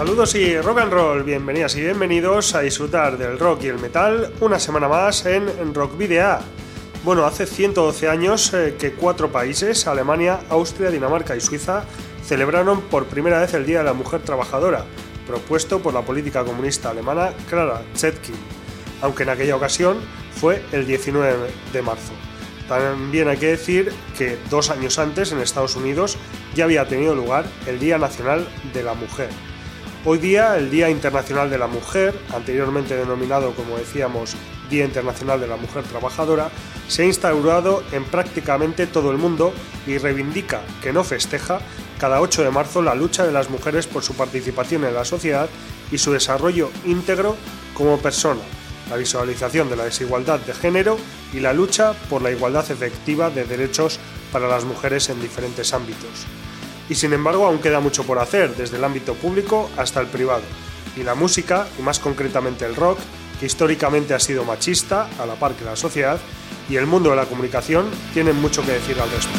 Saludos y rock and roll, bienvenidas y bienvenidos a disfrutar del rock y el metal una semana más en Rock Video. Bueno, hace 112 años eh, que cuatro países, Alemania, Austria, Dinamarca y Suiza, celebraron por primera vez el Día de la Mujer Trabajadora, propuesto por la política comunista alemana Clara Zetkin, aunque en aquella ocasión fue el 19 de marzo. También hay que decir que dos años antes en Estados Unidos ya había tenido lugar el Día Nacional de la Mujer, Hoy día, el Día Internacional de la Mujer, anteriormente denominado, como decíamos, Día Internacional de la Mujer Trabajadora, se ha instaurado en prácticamente todo el mundo y reivindica, que no festeja, cada 8 de marzo la lucha de las mujeres por su participación en la sociedad y su desarrollo íntegro como persona, la visualización de la desigualdad de género y la lucha por la igualdad efectiva de derechos para las mujeres en diferentes ámbitos y sin embargo aún queda mucho por hacer, desde el ámbito público hasta el privado. Y la música, y más concretamente el rock, que históricamente ha sido machista, a la par que la sociedad, y el mundo de la comunicación tienen mucho que decir al respecto.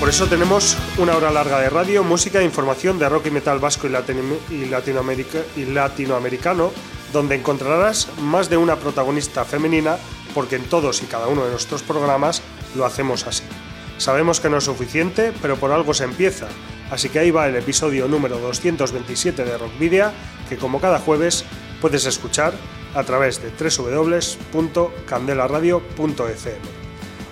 Por eso tenemos una hora larga de radio, música e información de rock y metal vasco y, y latinoamericano, donde encontrarás más de una protagonista femenina, porque en todos y cada uno de nuestros programas lo hacemos así. Sabemos que no es suficiente, pero por algo se empieza, así que ahí va el episodio número 227 de Rockvidia, que como cada jueves puedes escuchar a través de www.candelaradio.fm.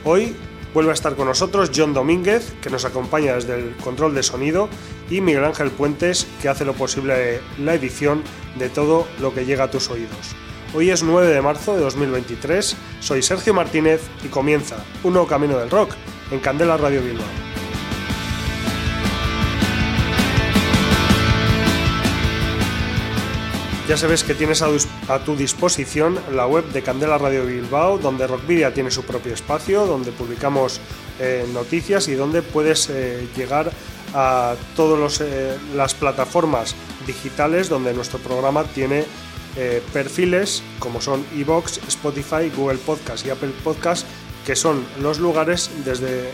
Hoy vuelve a estar con nosotros John Domínguez, que nos acompaña desde el control de sonido, y Miguel Ángel Puentes, que hace lo posible la edición de todo lo que llega a tus oídos. Hoy es 9 de marzo de 2023, soy Sergio Martínez y comienza un nuevo camino del rock en Candela Radio Bilbao. Ya sabes que tienes a, tu disposición la web de Candela Radio Bilbao, donde Rockvidia tiene su propio espacio, donde publicamos eh, noticias y donde puedes eh, llegar a todas eh, las plataformas digitales donde nuestro programa tiene eh, perfiles como son Evox, Spotify, Google Podcast y Apple Podcast, que son los lugares desde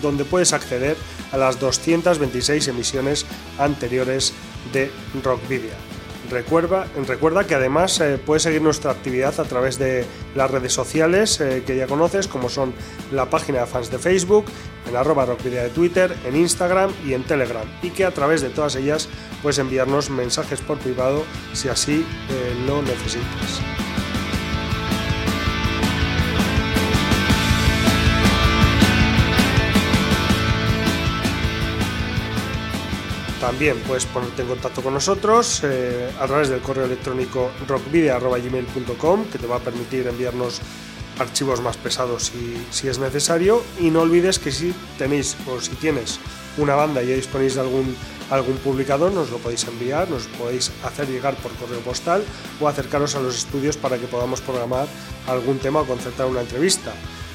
donde puedes acceder a las 226 emisiones anteriores de Rockvidia. Recuerda, recuerda que además eh, puedes seguir nuestra actividad a través de las redes sociales eh, que ya conoces, como son la página de fans de Facebook, en arroba rockvidia de Twitter, en Instagram y en Telegram, y que a través de todas ellas puedes enviarnos mensajes por privado si así eh, lo necesitas. También puedes ponerte en contacto con nosotros eh, a través del correo electrónico rockvideo.gmail.com que te va a permitir enviarnos archivos más pesados si, si, es necesario y no olvides que si tenéis o si tienes una banda y ya disponéis de algún, algún publicador nos lo podéis enviar, nos podéis hacer llegar por correo postal o acercaros a los estudios para que podamos programar algún tema o concertar una entrevista.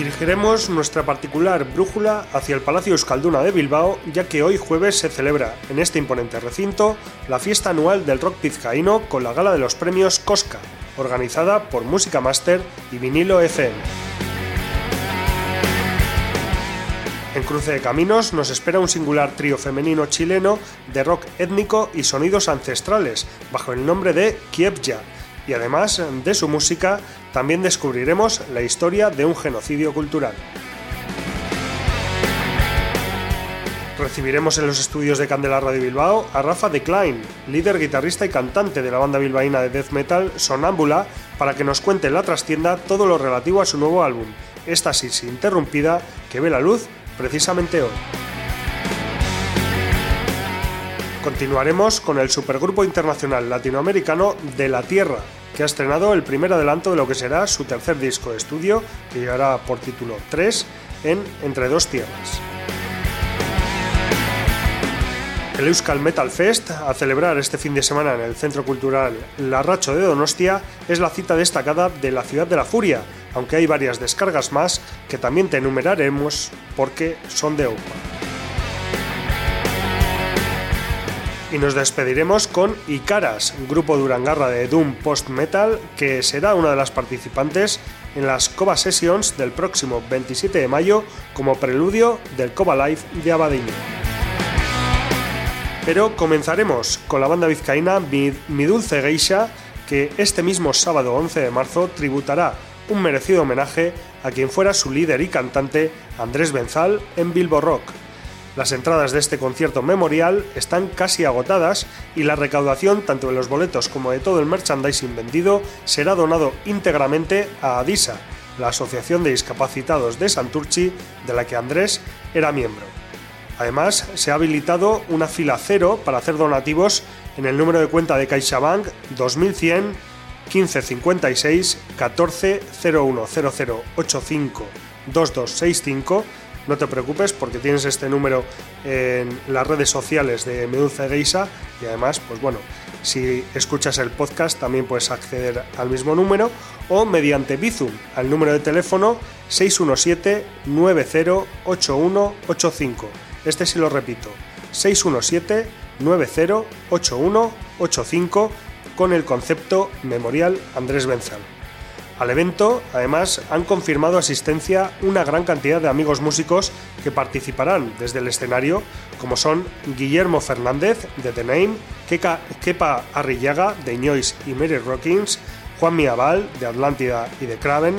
dirigiremos nuestra particular brújula hacia el Palacio Euskalduna de Bilbao, ya que hoy jueves se celebra en este imponente recinto la fiesta anual del rock pizcaíno con la gala de los premios Cosca, organizada por Música Master y Vinilo FM. En Cruce de Caminos nos espera un singular trío femenino chileno de rock étnico y sonidos ancestrales, bajo el nombre de Kievja, y además de su música también descubriremos la historia de un genocidio cultural. Recibiremos en los estudios de Candela Radio Bilbao a Rafa de Klein, líder guitarrista y cantante de la banda bilbaína de death metal Sonámbula, para que nos cuente en la trastienda todo lo relativo a su nuevo álbum, Estasis Interrumpida, que ve la luz precisamente hoy. Continuaremos con el supergrupo internacional latinoamericano De la Tierra, que ha estrenado el primer adelanto de lo que será su tercer disco de estudio, que llegará por título 3 en Entre dos Tierras. El Euskal Metal Fest, a celebrar este fin de semana en el Centro Cultural Larracho de Donostia, es la cita destacada de la Ciudad de la Furia, aunque hay varias descargas más que también te enumeraremos porque son de OPA. Y nos despediremos con Icaras, grupo durangarra de Doom Post Metal, que será una de las participantes en las Coba Sessions del próximo 27 de mayo como preludio del Coba Live de Abadiño. Pero comenzaremos con la banda vizcaína Mi, Dulce Geisha, que este mismo sábado 11 de marzo tributará un merecido homenaje a quien fuera su líder y cantante Andrés Benzal en Bilbo Rock. Las entradas de este concierto memorial están casi agotadas y la recaudación tanto de los boletos como de todo el merchandising vendido será donado íntegramente a ADISA, la Asociación de Discapacitados de Santurchi de la que Andrés era miembro. Además, se ha habilitado una fila cero para hacer donativos en el número de cuenta de CaixaBank 2100 1556 14 010085 2265. No te preocupes porque tienes este número en las redes sociales de Medusa Geisa y además, pues bueno, si escuchas el podcast también puedes acceder al mismo número o mediante Bizum al número de teléfono 617 908185 este sí lo repito, 617-908185 con el concepto Memorial Andrés Benzal. Al evento, además, han confirmado asistencia una gran cantidad de amigos músicos que participarán desde el escenario, como son Guillermo Fernández de The Name, Kepa Arrillaga de Ñois y Mary Rockins, Juan Miabal de Atlántida y de Craven,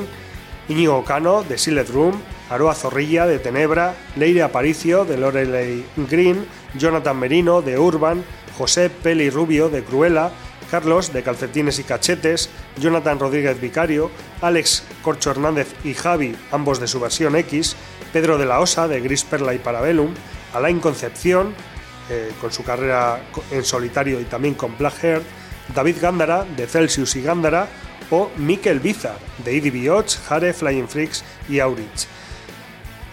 Íñigo Cano de Silent Room, Aroa Zorrilla de Tenebra, Leire Aparicio de Lorelei Green, Jonathan Merino de Urban, José Peli Rubio de Cruella, Carlos de Calcetines y Cachetes, Jonathan Rodríguez Vicario, Alex Corcho Hernández y Javi, ambos de su versión X, Pedro de la Osa de Gris Perla y Parabellum, Alain Concepción, eh, con su carrera en solitario y también con Black Hair, David Gándara de Celsius y Gándara, o Mikel Bizar de Bioch, Jare, Flying Freaks y Aurich.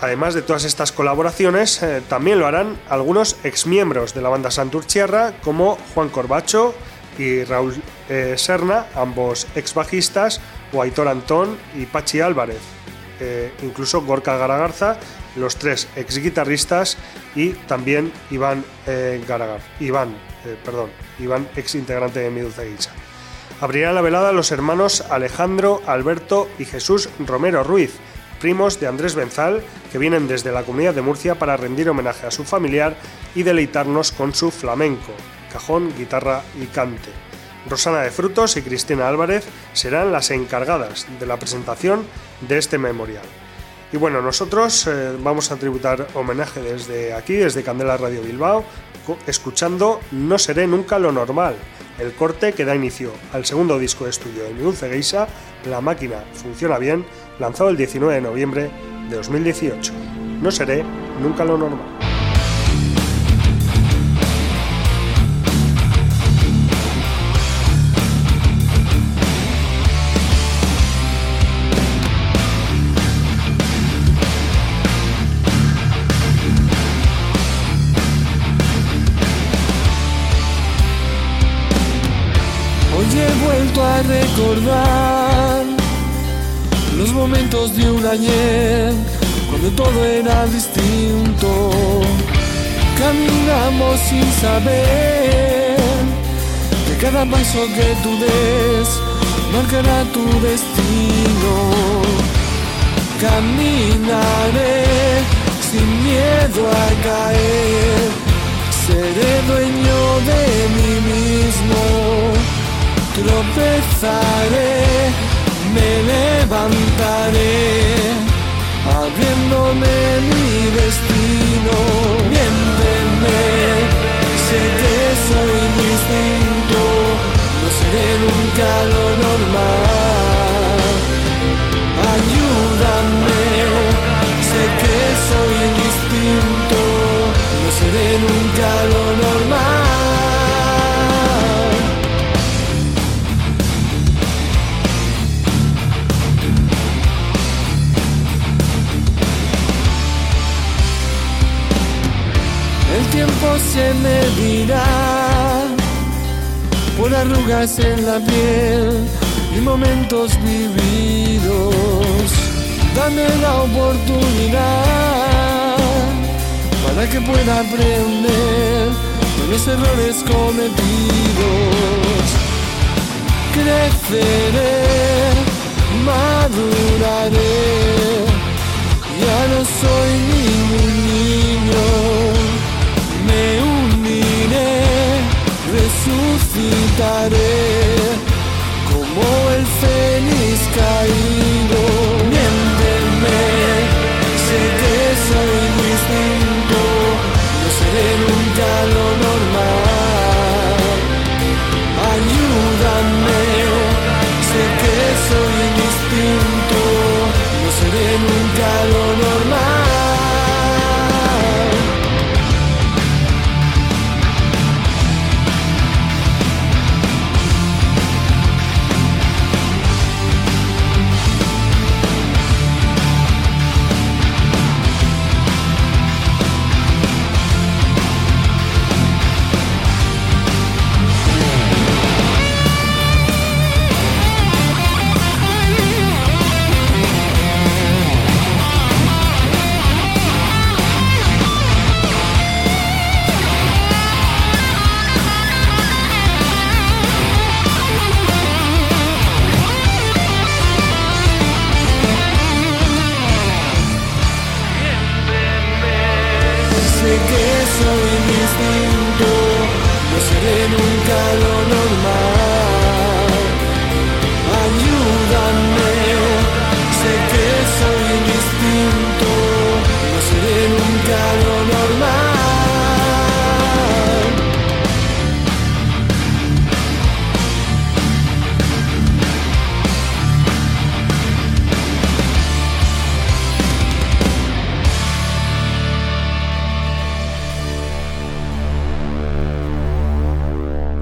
Además de todas estas colaboraciones, eh, también lo harán algunos exmiembros de la banda Santurciarra, como Juan Corbacho y Raúl eh, Serna, ambos ex bajistas, o Antón y Pachi Álvarez, eh, incluso Gorka Garagarza, los tres ex guitarristas, y también Iván Garagar, Iván, perdón, Iván ex integrante de Mi Dulce Abrirán la velada los hermanos Alejandro, Alberto y Jesús Romero Ruiz, primos de Andrés Benzal, que vienen desde la comunidad de Murcia para rendir homenaje a su familiar y deleitarnos con su flamenco, cajón, guitarra y cante. Rosana de Frutos y Cristina Álvarez serán las encargadas de la presentación de este memorial. Y bueno, nosotros eh, vamos a tributar homenaje desde aquí, desde Candela Radio Bilbao, escuchando No seré nunca lo normal, el corte que da inicio al segundo disco de estudio de Mi Dulce Geisa, La máquina funciona bien, lanzado el 19 de noviembre de 2018. No seré nunca lo normal. Momentos de un ayer, cuando todo era distinto. Caminamos sin saber que cada paso que tú des marcará tu destino. Caminaré sin miedo a caer, seré dueño de mí mismo, tropezaré me levantaré, abriéndome mi destino. Miénteme, sé que soy distinto, no seré nunca lo normal. Ayúdame, sé que soy distinto, no seré nunca lo normal. Tiempo se medirá por arrugas en la piel y momentos vividos. Dame la oportunidad para que pueda aprender de los errores cometidos. Creceré, maduraré, ya no soy ningún niño, como el fénix caído. Miénteme, sé que soy distinto, no seré nunca lo normal.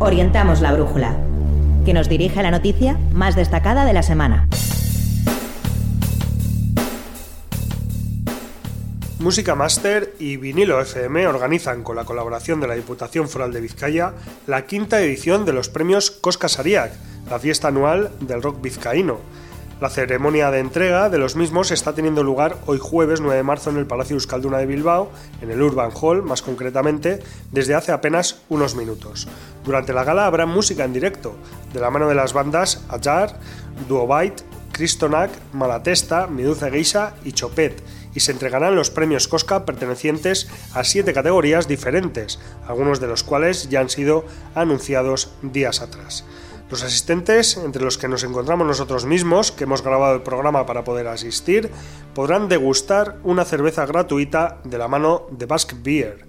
Orientamos la brújula, que nos dirige a la noticia más destacada de la semana. Música Master y Vinilo FM organizan con la colaboración de la Diputación Foral de Vizcaya la quinta edición de los premios Cosca Sariac, la fiesta anual del rock vizcaíno. La ceremonia de entrega de los mismos está teniendo lugar hoy jueves 9 de marzo en el Palacio Euskalduna de Bilbao, en el Urban Hall más concretamente, desde hace apenas unos minutos. Durante la gala habrá música en directo, de la mano de las bandas Ajar, Duobite, Cristonac, Malatesta, Meduza Geisha y Chopet, y se entregarán los premios Cosca pertenecientes a siete categorías diferentes, algunos de los cuales ya han sido anunciados días atrás. Los asistentes, entre los que nos encontramos nosotros mismos, que hemos grabado el programa para poder asistir, podrán degustar una cerveza gratuita de la mano de Basque Beer.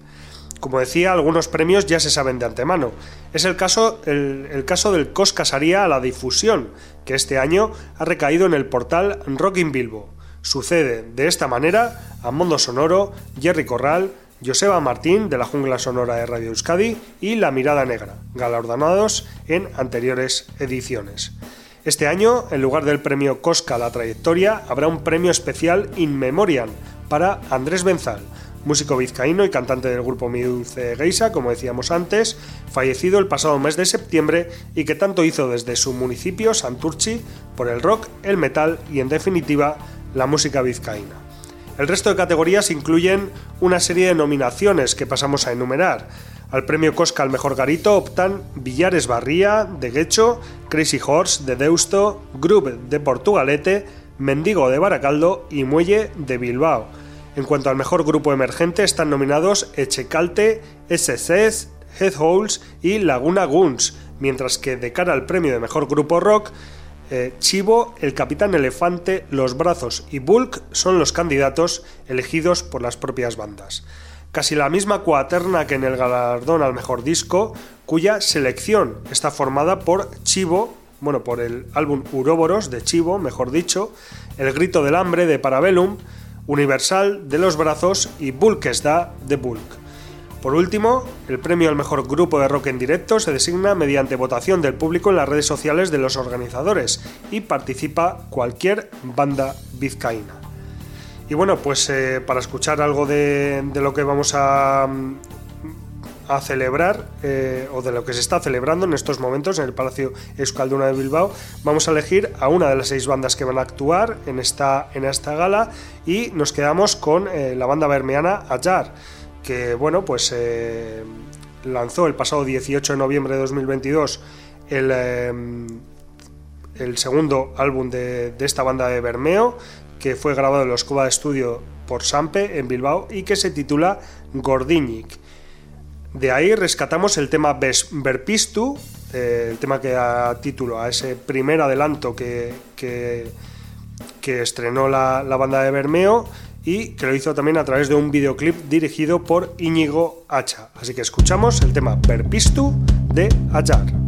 Como decía, algunos premios ya se saben de antemano. Es el caso, el, caso del COS Casaría a la difusión, que este año ha recaído en el portal Rockin Bilbo. Sucede de esta manera a Mundo Sonoro, Jerry Corral, Joseba Martín de la Jungla Sonora de Radio Euskadi y La Mirada Negra, galardonados en anteriores ediciones. Este año, en lugar del premio Cosca la trayectoria, habrá un premio especial In Memoriam para Andrés Benzal, músico vizcaíno y cantante del grupo Mi Dulce Geisa, como decíamos antes, fallecido el pasado mes de septiembre y que tanto hizo desde su municipio, Santurchi, por el rock, el metal y, en definitiva, la música vizcaína. El resto de categorías incluyen una serie de nominaciones que pasamos a enumerar. Al premio Cosca al mejor garito optan Villares Barría, de Guecho, Crazy Horse, de Deusto, Group de Portugalete, Mendigo de Baracaldo y Muelle de Bilbao. En cuanto al mejor grupo emergente están nominados Echecalte, SCs, Headholes y Laguna Guns, mientras que de cara al premio de mejor grupo rock, eh, Chivo, el Capitán Elefante, Los Brazos y Bulk son los candidatos elegidos por las propias bandas. Casi la misma cuaterna que en el galardón al mejor disco, cuya selección está formada por Chivo, bueno, por el álbum Uroboros de Chivo, mejor dicho, El Grito del Hambre de Parabellum, Universal de Los Brazos y Bulkesda de Bulk. Por último, el premio al mejor grupo de rock en directo se designa mediante votación del público en las redes sociales de los organizadores y participa cualquier banda vizcaína. Y bueno, pues eh, para escuchar algo de, lo que vamos a a celebrar eh, o de lo que se está celebrando en estos momentos en el Palacio Euskalduna de Bilbao. Vamos a elegir a una de las seis bandas que van a actuar en esta, en esta gala y nos quedamos con eh, la banda bermeana Ayar, que bueno, pues eh, lanzó el pasado 18 de noviembre de 2022 el, el segundo álbum de, de esta banda de Bermeo, que fue grabado en la Escoba de Estudio por Sampe en Bilbao y que se titula Gordiñik. De ahí rescatamos el tema Verpistu, eh, el tema que da título a ese primer adelanto que, que, estrenó la, la, banda de Bermeo y que lo hizo también a través de un videoclip dirigido por Íñigo Hacha. Así que escuchamos el tema Verpistu de Ayar.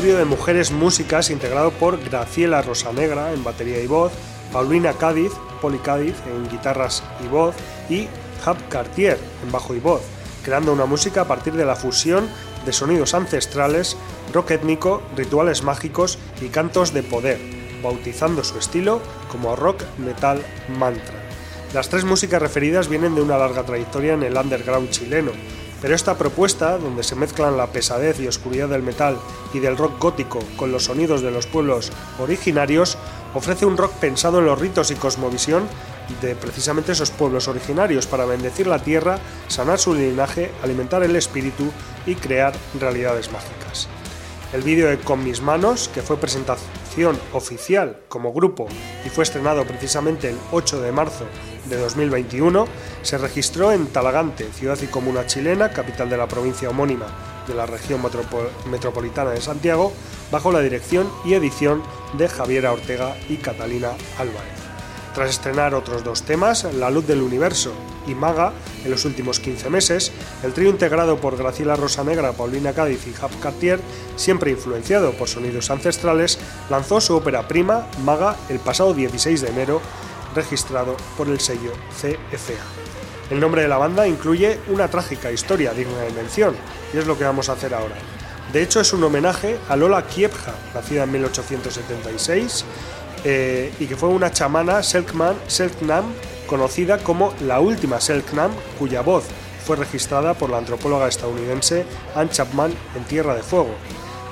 trío de mujeres músicas integrado por Graciela Rosanegra en batería y voz, Paulina Cádiz, Poli Cádiz en guitarras y voz y Hub Cartier en bajo y voz, creando una música a partir de la fusión de sonidos ancestrales, rock étnico, rituales mágicos y cantos de poder, bautizando su estilo como rock metal mantra. Las tres músicas referidas vienen de una larga trayectoria en el underground chileno, pero esta propuesta, donde se mezclan la pesadez y oscuridad del metal y del rock gótico con los sonidos de los pueblos originarios, ofrece un rock pensado en los ritos y cosmovisión de precisamente esos pueblos originarios para bendecir la tierra, sanar su linaje, alimentar el espíritu y crear realidades mágicas. El vídeo de Con mis manos, que fue presentación oficial como grupo y fue estrenado precisamente el 8 de marzo de 2021, se registró en Talagante, ciudad y comuna chilena, capital de la provincia homónima de la región metropolitana de Santiago, bajo la dirección y edición de Javiera Ortega y Catalina Álvarez. Tras estrenar otros dos temas, La Luz del Universo y Maga, en los últimos 15 meses, el trío integrado por Graciela Rosanegra, Paulina Cádiz y Hap Cartier, siempre influenciado por sonidos ancestrales, lanzó su ópera prima, Maga, el pasado 16 de enero, registrado por el sello CFA. El nombre de la banda incluye una trágica historia digna de mención, y es lo que vamos a hacer ahora. De hecho, es un homenaje a Lola Kiepja, nacida en 1876, eh, y que fue una chamana Selkman, Selknam, conocida como la última Selknam, cuya voz fue registrada por la antropóloga estadounidense Anne Chapman en Tierra de Fuego.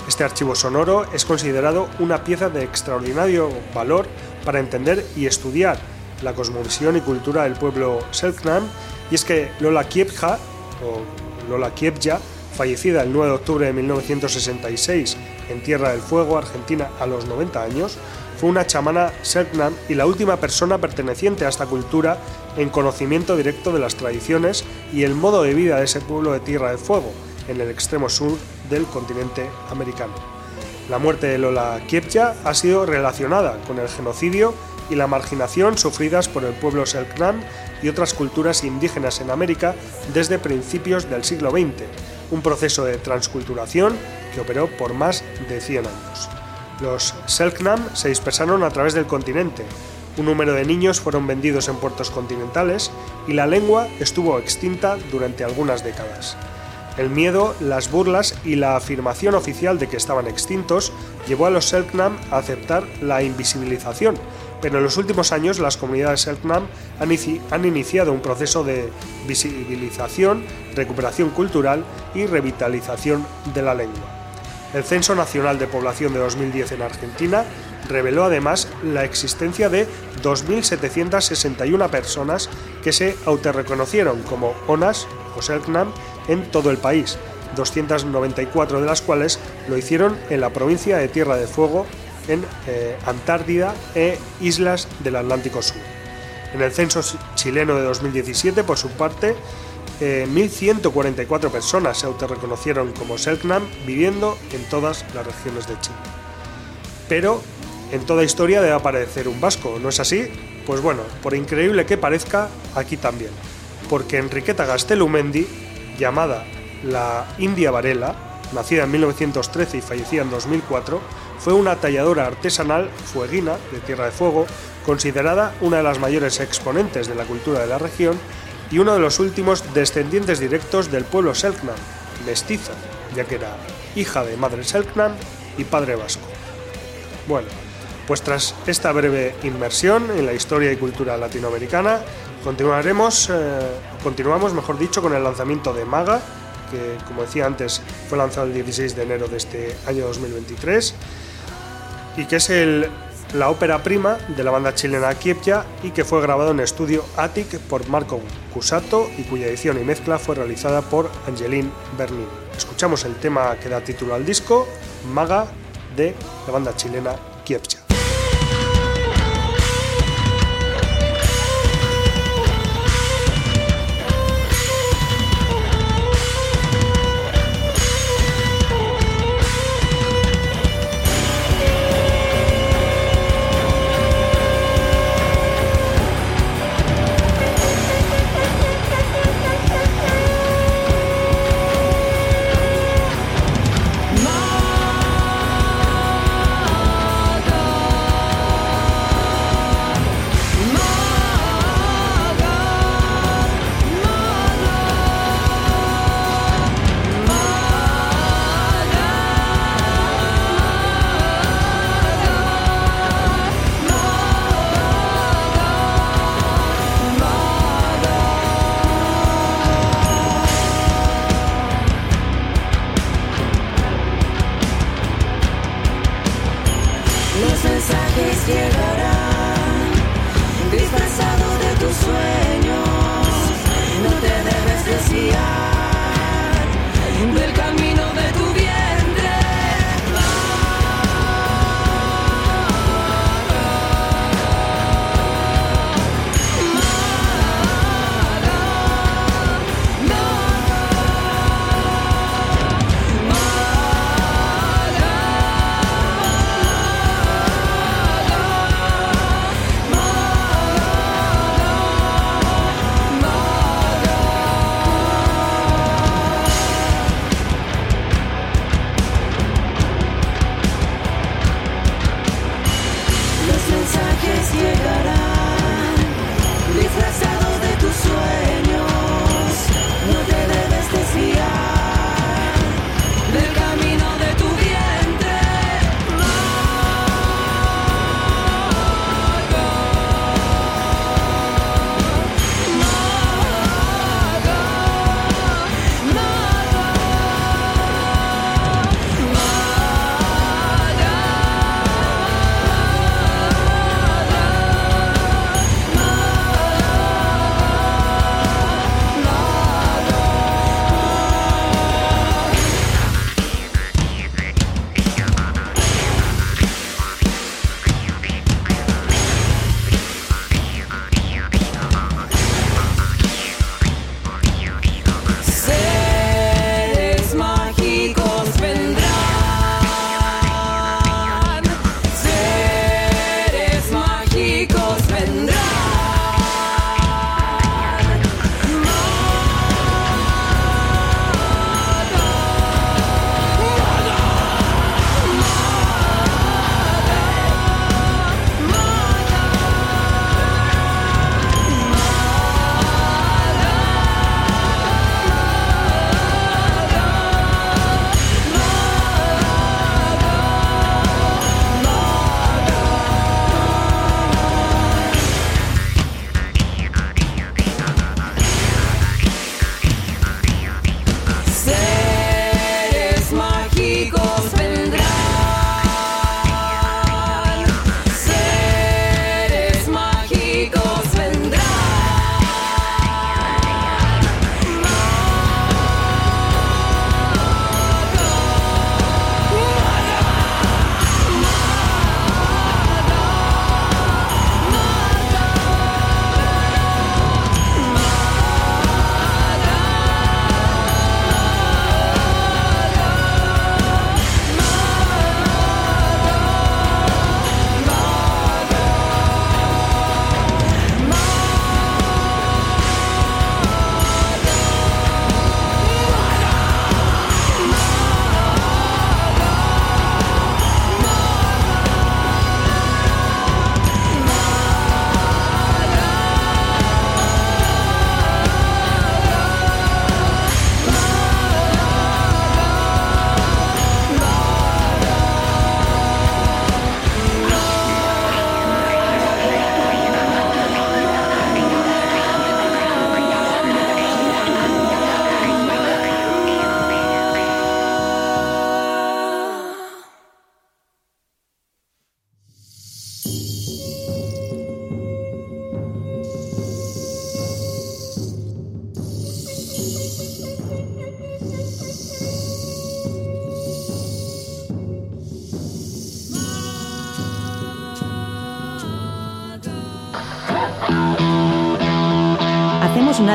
Este archivo sonoro es considerado una pieza de extraordinario valor para entender y estudiar la cosmovisión y cultura del pueblo Selknam, y es que Lola Kiepja, o Lola Kiepja, fallecida el 9 de octubre de 1966 en Tierra del Fuego, Argentina, a los 90 años, fue una chamana Selknam y la última persona perteneciente a esta cultura en conocimiento directo de las tradiciones y el modo de vida de ese pueblo de Tierra del Fuego, en el extremo sur del continente americano. La muerte de Lola Kiepja ha sido relacionada con el genocidio y la marginación sufridas por el pueblo Selknam y otras culturas indígenas en América desde principios del siglo XX, un proceso de transculturación que operó por más de 100 años. Los Selknam se dispersaron a través del continente. Un número de niños fueron vendidos en puertos continentales y la lengua estuvo extinta durante algunas décadas. El miedo, las burlas y la afirmación oficial de que estaban extintos llevó a los Selknam a aceptar la invisibilización, pero en los últimos años las comunidades Selknam han iniciado un proceso de visibilización, recuperación cultural y revitalización de la lengua. El Censo Nacional de Población de 2010 en Argentina reveló además la existencia de 2.761 personas que se autorreconocieron como ONAS o Selknam en todo el país, 294 de las cuales lo hicieron en la provincia de Tierra de Fuego, en eh, Antártida e islas del Atlántico Sur. En el censo chileno de 2017, por su parte, 1.144 personas se autorreconocieron como Selknam viviendo en todas las regiones de Chile. Pero en toda historia debe aparecer un vasco, ¿no es así? Pues bueno, por increíble que parezca, aquí también. Porque Enriqueta Gastelumendi, llamada la India Varela, nacida en 1913 y fallecida en 2004, fue una talladora artesanal fueguina de Tierra de Fuego, considerada una de las mayores exponentes de la cultura de la región y uno de los últimos descendientes directos del pueblo Selknam, mestiza, ya que era hija de madre Selknam y padre vasco. Bueno, pues tras esta breve inmersión en la historia y cultura latinoamericana, continuaremos, eh, continuamos, mejor dicho, con el lanzamiento de Maga, que como decía antes fue lanzado el 16 de enero de este año 2023, y que es el la ópera prima de la banda chilena Kiepja y que fue grabado en estudio Attic por Marco Cusato y cuya edición y mezcla fue realizada por Angeline Bernini. Escuchamos el tema que da título al disco, Maga, de la banda chilena Kiepja.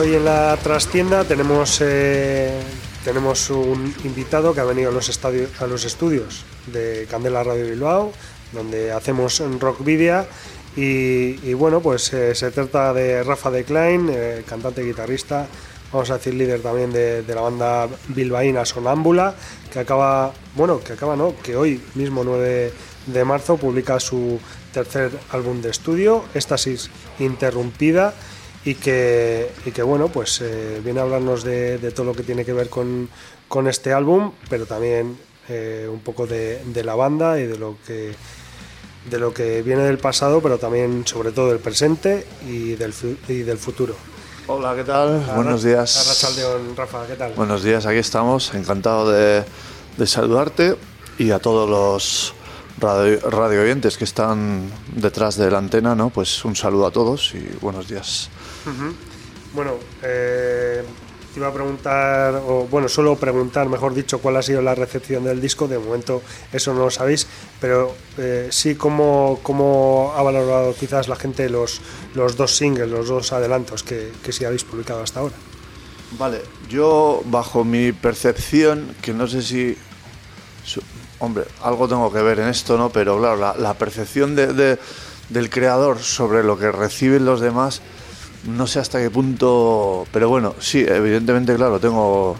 Hoy en la trastienda tenemos, eh, tenemos un invitado que ha venido a los, estadios, a los estudios de Candela Radio Bilbao, donde hacemos rock video Y, bueno, pues eh, se trata de Rafa de Klein, eh, cantante y guitarrista, vamos a decir líder también de, la banda bilbaína Sonámbula, que acaba, bueno, que acaba no, que hoy mismo 9 de marzo publica su tercer álbum de estudio, Éstasis Interrumpida, y que, y que bueno, pues eh, viene a hablarnos de, todo lo que tiene que ver con, con este álbum, pero también un poco de, de la banda y de lo que de lo que viene del pasado, pero también sobre todo del presente y del, y del futuro. Hola, ¿qué tal? Buenos días. Rafa, ¿qué tal? Buenos días, aquí estamos. Encantado de, de saludarte y a todos los radio, oyentes que están detrás de la antena, ¿no? Pues un saludo a todos y buenos días. Bueno, eh, iba a preguntar, o bueno, solo preguntar, mejor dicho, cuál ha sido la recepción del disco. De momento eso no lo sabéis, pero eh, sí cómo, cómo, ha valorado quizás la gente los, los dos singles, los dos adelantos que, que sí habéis publicado hasta ahora. Vale, yo bajo mi percepción, que no sé si... hombre, algo tengo que ver en esto, ¿no? Pero claro, la, percepción de, del creador sobre lo que reciben los demás no sé hasta qué punto, pero bueno, sí, evidentemente, claro, tengo,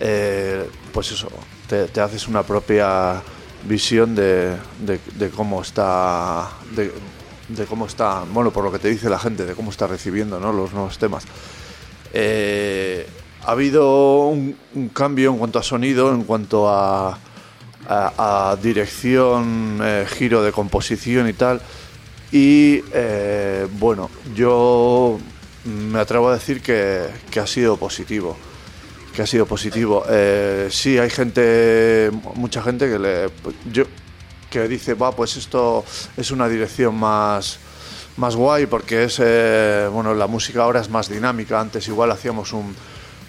eh, pues eso, te, haces una propia visión de, cómo está, de, cómo está, bueno, por lo que te dice la gente, de cómo está recibiendo ¿no? los nuevos temas. Eh, ha habido un, cambio en cuanto a sonido, en cuanto a, a, dirección, eh, giro de composición y tal. Y bueno, yo me atrevo a decir que, ha sido positivo. Que ha sido positivo. Eh, sí, hay gente, mucha gente que le, yo, que dice, va, pues esto es una dirección más, más guay porque es, eh, bueno, la música ahora es más dinámica. Antes igual hacíamos un,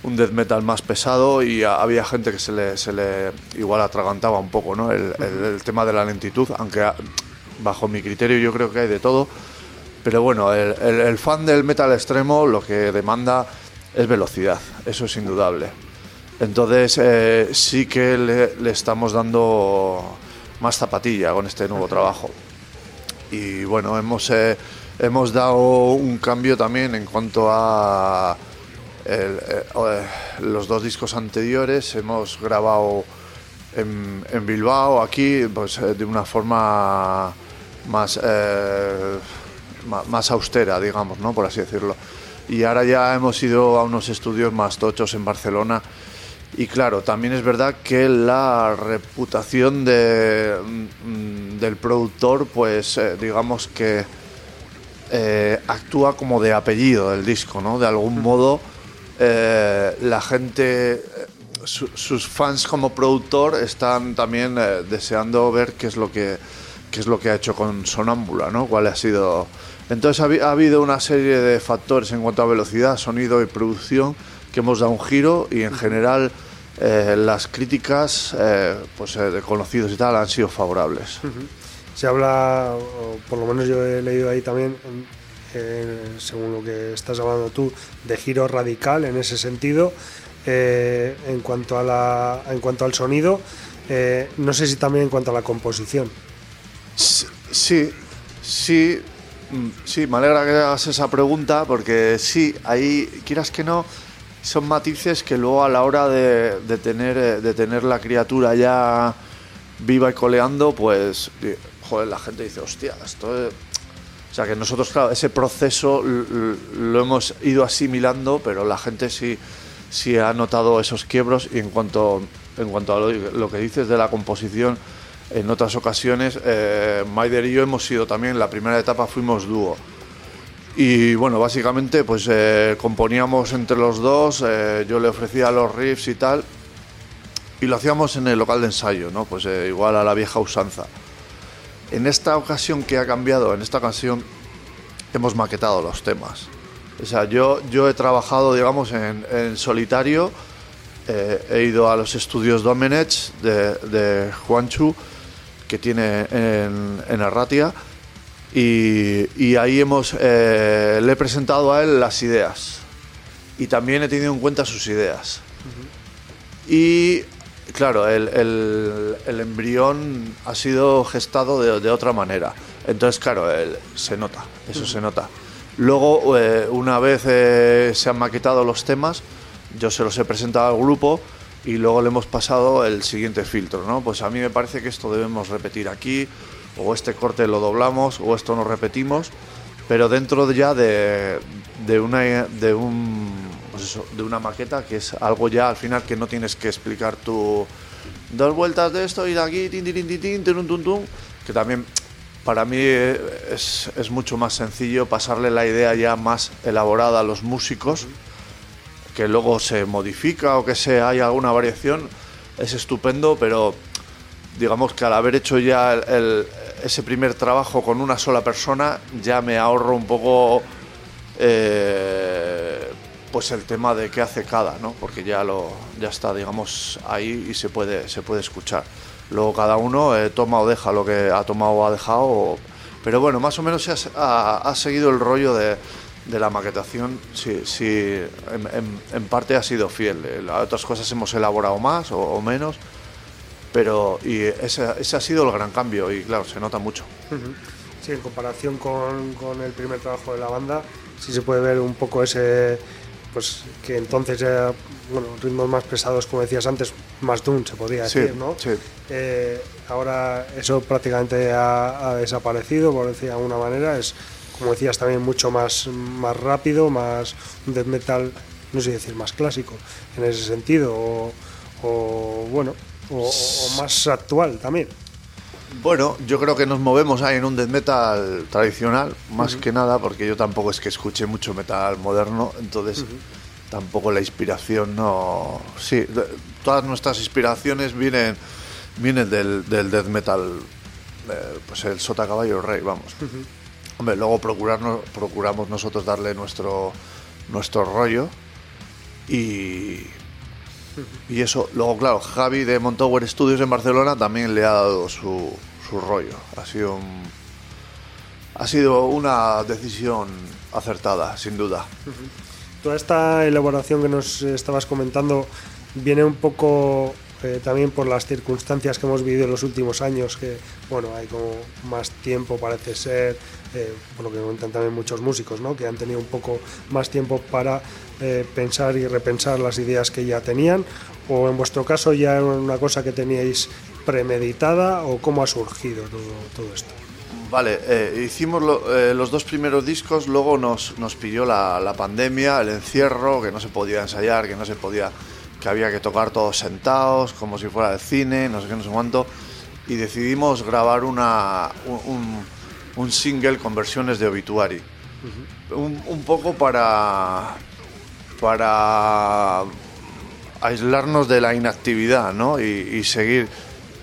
un death metal más pesado y había gente que se le, se le igual atragantaba un poco, ¿no? El, el tema de la lentitud, aunque bajo mi criterio yo creo que hay de todo pero bueno, el, fan del metal extremo lo que demanda es velocidad, eso es indudable. Entonces eh, sí que le, estamos dando más zapatilla con este nuevo trabajo. Y bueno, hemos, eh, hemos dado un cambio también en cuanto a eh, los dos discos anteriores. Hemos grabado en, en Bilbao, aquí, pues de una forma más más austera, digamos, ¿no? por así decirlo. Y ahora ya hemos ido a unos estudios más tochos en Barcelona. Y claro, también es verdad que la reputación de, mm, del productor, pues eh, digamos que eh, actúa como de apellido del disco, ¿no? De algún modo, eh, la gente, sus fans como productor están también deseando ver qué es lo que qué es lo que ha hecho con Sonámbula, ¿no? Cuál ha sido entonces ha, habido una serie de factores en cuanto a velocidad, sonido y producción que hemos dado un giro y en general eh, las críticas eh, pues, eh, de conocidos y tal han sido favorables. Se habla, o por lo menos yo he leído ahí también, según lo que estás hablando tú, de giro radical en ese sentido. en, cuanto a la, en cuanto al sonido, no sé si también en cuanto a la composición. Sí, sí, sí, me alegra que hagas esa pregunta porque sí, ahí, quieras que no, son matices que luego a la hora de, tener, eh, de tener la criatura ya viva y coleando, pues, joder, la gente dice, hostia, esto es... O sea que nosotros, claro, ese proceso lo hemos ido asimilando, pero la gente sí, sí ha notado esos quiebros y en cuanto, en cuanto a lo que dices de la composición, en otras ocasiones, eh, Maider y yo hemos sido también, la primera etapa fuimos dúo. Y bueno, básicamente pues eh, componíamos entre los dos, eh, yo le ofrecía los riffs y tal, y lo hacíamos en el local de ensayo, ¿no? Pues eh, igual a la vieja usanza. En esta ocasión que ha cambiado, en esta ocasión hemos maquetado los temas. O sea, yo, yo he trabajado, digamos, en, en solitario, he ido a los estudios Domenech de, de Juanchu, que tiene en, en Arratia y, ahí hemos, eh, le he presentado a él las ideas y también he tenido en cuenta sus ideas. Y claro, el, el, embrión ha sido gestado de, de, otra manera. Entonces, claro, el- se nota, eso se nota. Luego, eh, una vez eh, se han maquetado los temas, yo se los he presentado al grupo y luego le hemos pasado el siguiente filtro, ¿no? Pues a mí me parece que esto debemos repetir aquí, o este corte lo doblamos, o esto no repetimos, pero dentro de ya de, de una de un pues eso, de una maqueta que es algo ya al final que no tienes que explicar tú dos vueltas de esto y de aquí tin, tin, tin, tin, tin, tun, tun, que también para mí es, es mucho más sencillo pasarle la idea ya más elaborada a los músicos que luego se modifica o que sea hay alguna variación es estupendo pero digamos que al haber hecho ya ese primer trabajo con una sola persona, ya me ahorro un poco eh, pues el tema de qué hace cada, ¿no? Porque ya lo ya está, digamos, ahí y se puede se puede escuchar. Luego cada uno eh, toma o deja lo que ha tomado o ha dejado, pero bueno, más o menos se ha, ha- ha seguido el rollo de, de la maquetación, sí, sí en, en- en parte ha sido fiel. Las otras cosas hemos elaborado más o- o menos, pero y ese, ese ha sido el gran cambio y claro, se nota mucho. Sí, en comparación con, con el primer trabajo de la banda, sí se puede ver un poco ese, pues que entonces ya, bueno, ritmos más pesados, como decías antes, más doom se podría Sí, decir, ¿no? sí. Eh, ahora eso prácticamente ha, ha desaparecido, por decir de alguna manera, es, como decías, también mucho más, más rápido, más un death metal, no sé decir más clásico, en ese sentido, o, o, bueno, o- más actual también. Bueno, yo creo que nos movemos ahí en un death metal tradicional, más que nada, porque yo tampoco es que escuche mucho metal moderno, entonces tampoco la inspiración no... Sí, todas nuestras inspiraciones vienen, vienen del, del death metal, eh, pues el sota caballo rey, vamos. Hombre, luego procurarnos, procuramos nosotros darle nuestro, nuestro rollo y... Y eso, luego claro, Javi de Montower Studios en Barcelona también le ha dado su, su rollo. Ha sido un- ha sido una decisión acertada, sin duda. Toda esta elaboración que nos estabas comentando viene un poco eh, también por las circunstancias que hemos vivido en los últimos años, que bueno, hay como más tiempo parece ser, eh, por lo que comentan también muchos músicos, ¿no? que han tenido un poco más tiempo para eh, pensar y repensar las ideas que ya tenían, o en vuestro caso ya era una cosa que teníais premeditada, o cómo ha surgido todo, todo esto. Vale, eh, hicimos lo- eh, los dos primeros discos, luego nos, nos pilló la, la pandemia, el encierro, que no se podía ensayar, que no se podía, que había que tocar todos sentados, como si fuera de cine, no sé qué, no sé cuánto, y decidimos grabar una, un, single con versiones de Obituary. un, un poco para, para aislarnos de la inactividad, ¿no? Y, y seguir.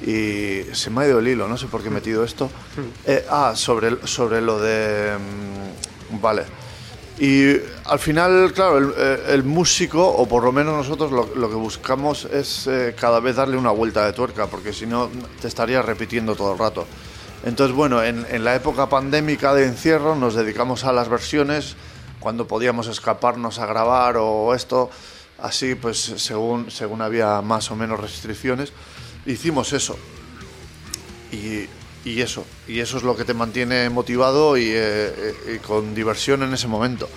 Y se me ha ido el hilo, no sé por qué he metido esto. Eh, ah, sobre, el- sobre lo de. mm, Vale. Y al final, claro, el, eh, el músico, o por lo menos nosotros, lo, lo que buscamos es eh, cada vez darle una vuelta de tuerca, porque si no te estarías repitiendo todo el rato. Entonces, bueno, en, en la época pandémica de encierro nos dedicamos a las versiones, cuando podíamos escaparnos a grabar o esto, así pues según, según había más o menos restricciones, hicimos eso. Y, y eso, y eso es lo que te mantiene motivado y, eh, eh, y con diversión en ese momento.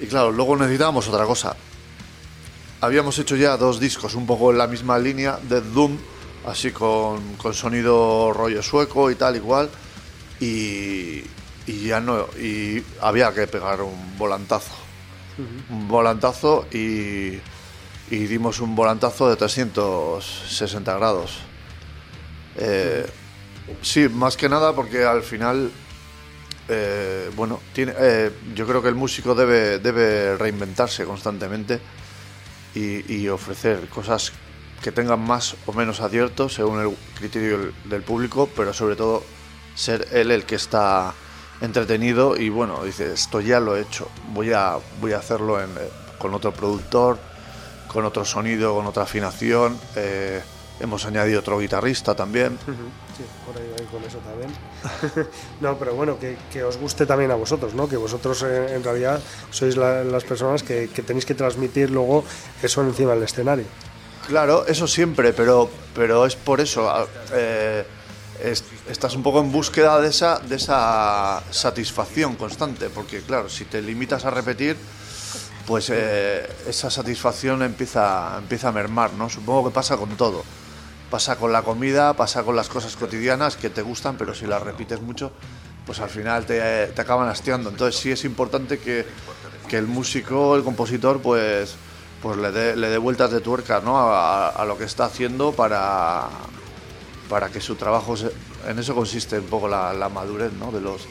Y claro, luego necesitábamos otra cosa. Habíamos hecho ya dos discos un poco en la misma línea de Doom, así con, con sonido rollo sueco y tal igual. Y, y ya no, y había que pegar un volantazo. Un volantazo y, y dimos un volantazo de 360 grados. Eh, Sí, más que nada porque al final, eh, bueno, eh, yo creo que el músico debe, debe reinventarse constantemente y, ofrecer cosas que tengan más o menos acierto según el criterio del, público, pero sobre todo ser él el que está entretenido y bueno, dice, esto ya lo he hecho, voy a, voy a hacerlo eh, con otro productor, con otro sonido, con otra afinación. hemos añadido otro guitarrista también. Sí, por ahí con eso también. no, pero bueno, que, os guste también a vosotros, ¿no? Que vosotros eh, en realidad sois la- las personas que, tenéis que transmitir luego eso encima del escenario. Claro, eso siempre, pero, pero es por eso. a- eh, es- estás un poco en búsqueda de esa, de esa satisfacción constante, porque claro, si te limitas a repetir, pues eh, esa satisfacción empieza, empieza a mermar, ¿no? Supongo que pasa con todo. Pasa con la comida, pasa con las cosas cotidianas que te gustan, pero si las repites mucho, pues al final te, te acaban hastiando. Entonces sí es importante que, que el músico, el compositor, pues, pues le dé le dé vueltas de tuerca ¿no? a, lo que está haciendo para, para que su trabajo se- en eso consiste un poco la, la madurez ¿no? de los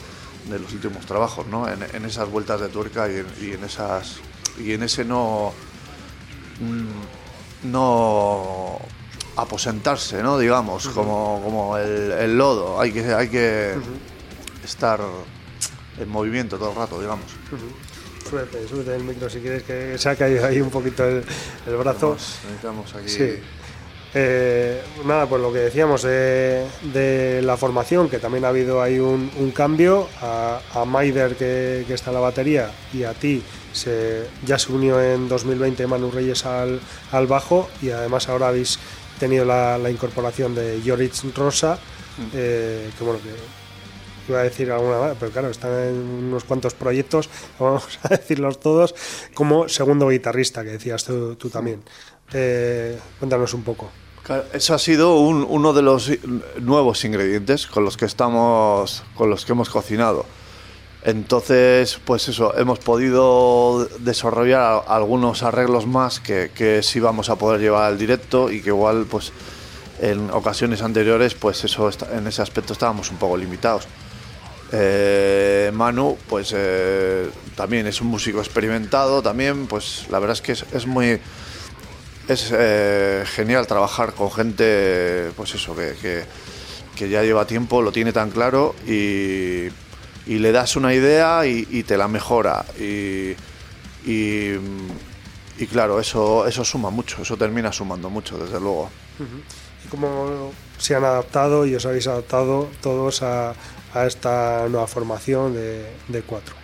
de los últimos trabajos ¿no? en, en esas vueltas de tuerca y en, y en esas y en ese no mm, no aposentarse no digamos como, como el, el lodo hay que hay que estar en movimiento todo el rato digamos Súbete, súbete el micro si quieres que caído ahí un poquito el, el brazo. necesitamos aquí Sí. Eh, nada, pues lo que decíamos de, de la formación, que también ha habido ahí un, un cambio. A, a Maider, que, que está en la batería, y a ti, se, ya se unió en 2020 Manu Reyes al, al bajo, y además ahora habéis tenido la, la incorporación de Joritz Rosa, eh, que bueno, que iba a decir alguna más, pero claro, están en unos cuantos proyectos, vamos a decirlos todos, como segundo guitarrista, que decías tú, tú también. Eh, cuéntanos un poco. Claro, Eso ha sido un- uno de los nuevos ingredientes con los que estamos, con los que hemos cocinado. Entonces, pues eso, hemos podido desarrollar algunos arreglos más que, que sí vamos a poder llevar al directo y que igual, pues, en ocasiones anteriores, pues eso, en ese aspecto estábamos un poco limitados. Eh, Manu, pues eh, también es un músico experimentado, también, pues la verdad es que es, muy es eh, genial trabajar con gente, pues eso, que- que ya lleva tiempo, lo tiene tan claro y, y le das una idea y, y te la mejora. Y, y, y claro, eso, eso suma mucho, eso termina sumando mucho, desde luego. ¿Y cómo se han adaptado y os habéis adaptado todos a, a esta nueva formación de, de cuatro?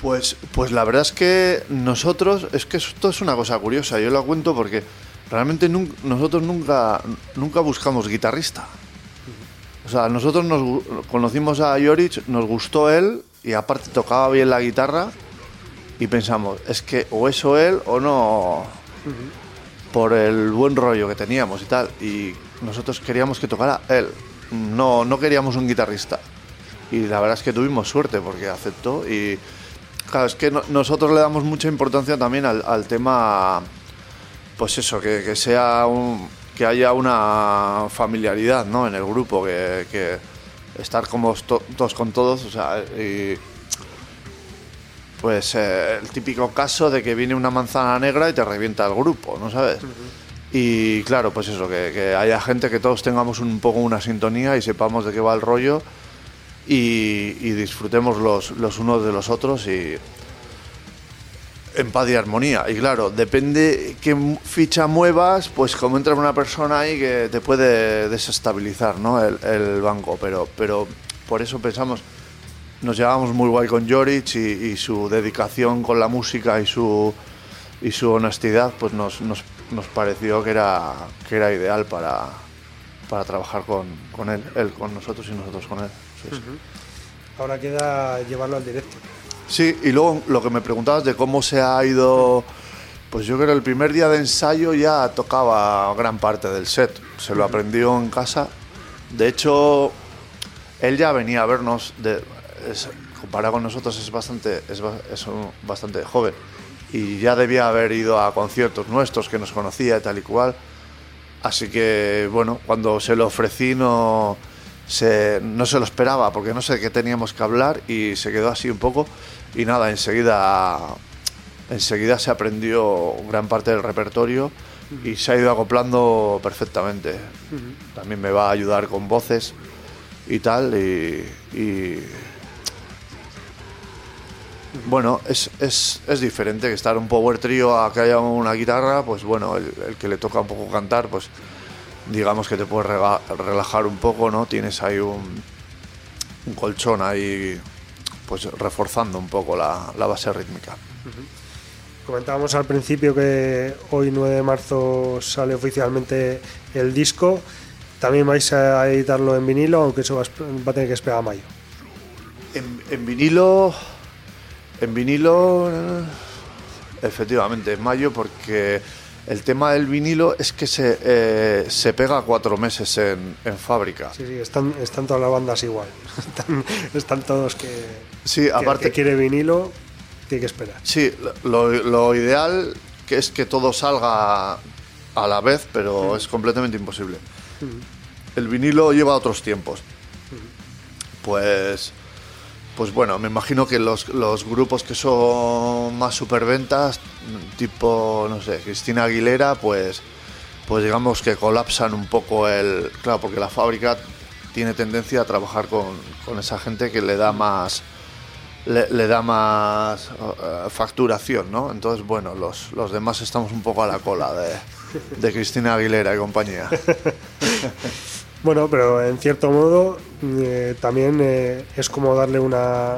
Pues, pues la verdad es que nosotros, es que esto es una cosa curiosa, yo lo cuento porque realmente nosotros nunca, nunca buscamos guitarrista. O sea, nosotros nos conocimos a Joric, nos gustó él y aparte tocaba bien la guitarra y pensamos, es que o eso él o no por el buen rollo que teníamos y tal. Y nosotros queríamos que tocara él, no, no queríamos un guitarrista. Y la verdad es que tuvimos suerte porque aceptó y claro, es que no- nosotros le damos mucha importancia también al, al tema, pues eso, que, que sea un, que haya una familiaridad ¿no? en el grupo, que, que estar como to- todos con todos, o sea, y pues eh, el típico caso de que viene una manzana negra y te revienta el grupo, ¿no sabes? Y claro, pues eso, que, que haya gente que todos tengamos un poco una sintonía y sepamos de qué va el rollo y, y disfrutemos los, los unos de los otros y en paz y armonía. Y claro, depende qué ficha muevas, pues como entra una persona ahí que te puede desestabilizar ¿no? el, el banco. Pero, pero por eso pensamos, nos llevamos muy guay con Joric y, su dedicación con la música y su, y su honestidad, pues nos, nos, nos pareció que era, que era ideal para, para trabajar con, con él, él con nosotros y nosotros con él. Ahora queda llevarlo al directo. Sí, y luego lo que me preguntabas de cómo se ha ido, pues yo creo que el primer día de ensayo ya tocaba gran parte del set, se lo aprendió en casa. De hecho, él ya venía a vernos, de, es- comparado con nosotros es bastante, es, es bastante joven y ya debía haber ido a conciertos nuestros que nos conocía y tal y cual. Así que, bueno, cuando se lo ofrecí no se, no se lo esperaba porque no sé qué teníamos que hablar y se quedó así un poco y nada, enseguida, enseguida se aprendió gran parte del repertorio y se ha ido acoplando perfectamente. También me va a ayudar con voces y tal y, y bueno, es, es, es diferente que estar un power trío a que haya una guitarra, pues bueno, el, el que le toca un poco cantar, pues digamos que te puedes relajar un poco, ¿no? Tienes ahí un, un colchón ahí, pues reforzando un poco la, la base rítmica. Comentábamos al principio que hoy 9 de marzo sale oficialmente el disco. también vais a editarlo en vinilo, aunque eso va a tener que esperar a mayo. En, vinilo. En vinilo. Eh, efectivamente, en mayo, porque el tema del vinilo es que se, eh, se pega cuatro meses en, fábrica. Sí, sí, están, están todas las bandas igual. están, todos que, sí, aparte, que, quiere vinilo, tiene que esperar. Sí, lo, ideal que es que todo salga a la vez, pero es completamente imposible. El vinilo lleva otros tiempos. Pues pues bueno, me imagino que los, grupos que son más superventas, tipo, no sé, Cristina Aguilera, pues, pues digamos que colapsan un poco el... Claro, porque la fábrica tiene tendencia a trabajar con, esa gente que le da más... Le, da más eh, facturación, ¿no? Entonces, bueno, los, los demás estamos un poco a la cola de, de Cristina Aguilera y compañía. Bueno, pero en cierto modo eh, también eh, es como darle una,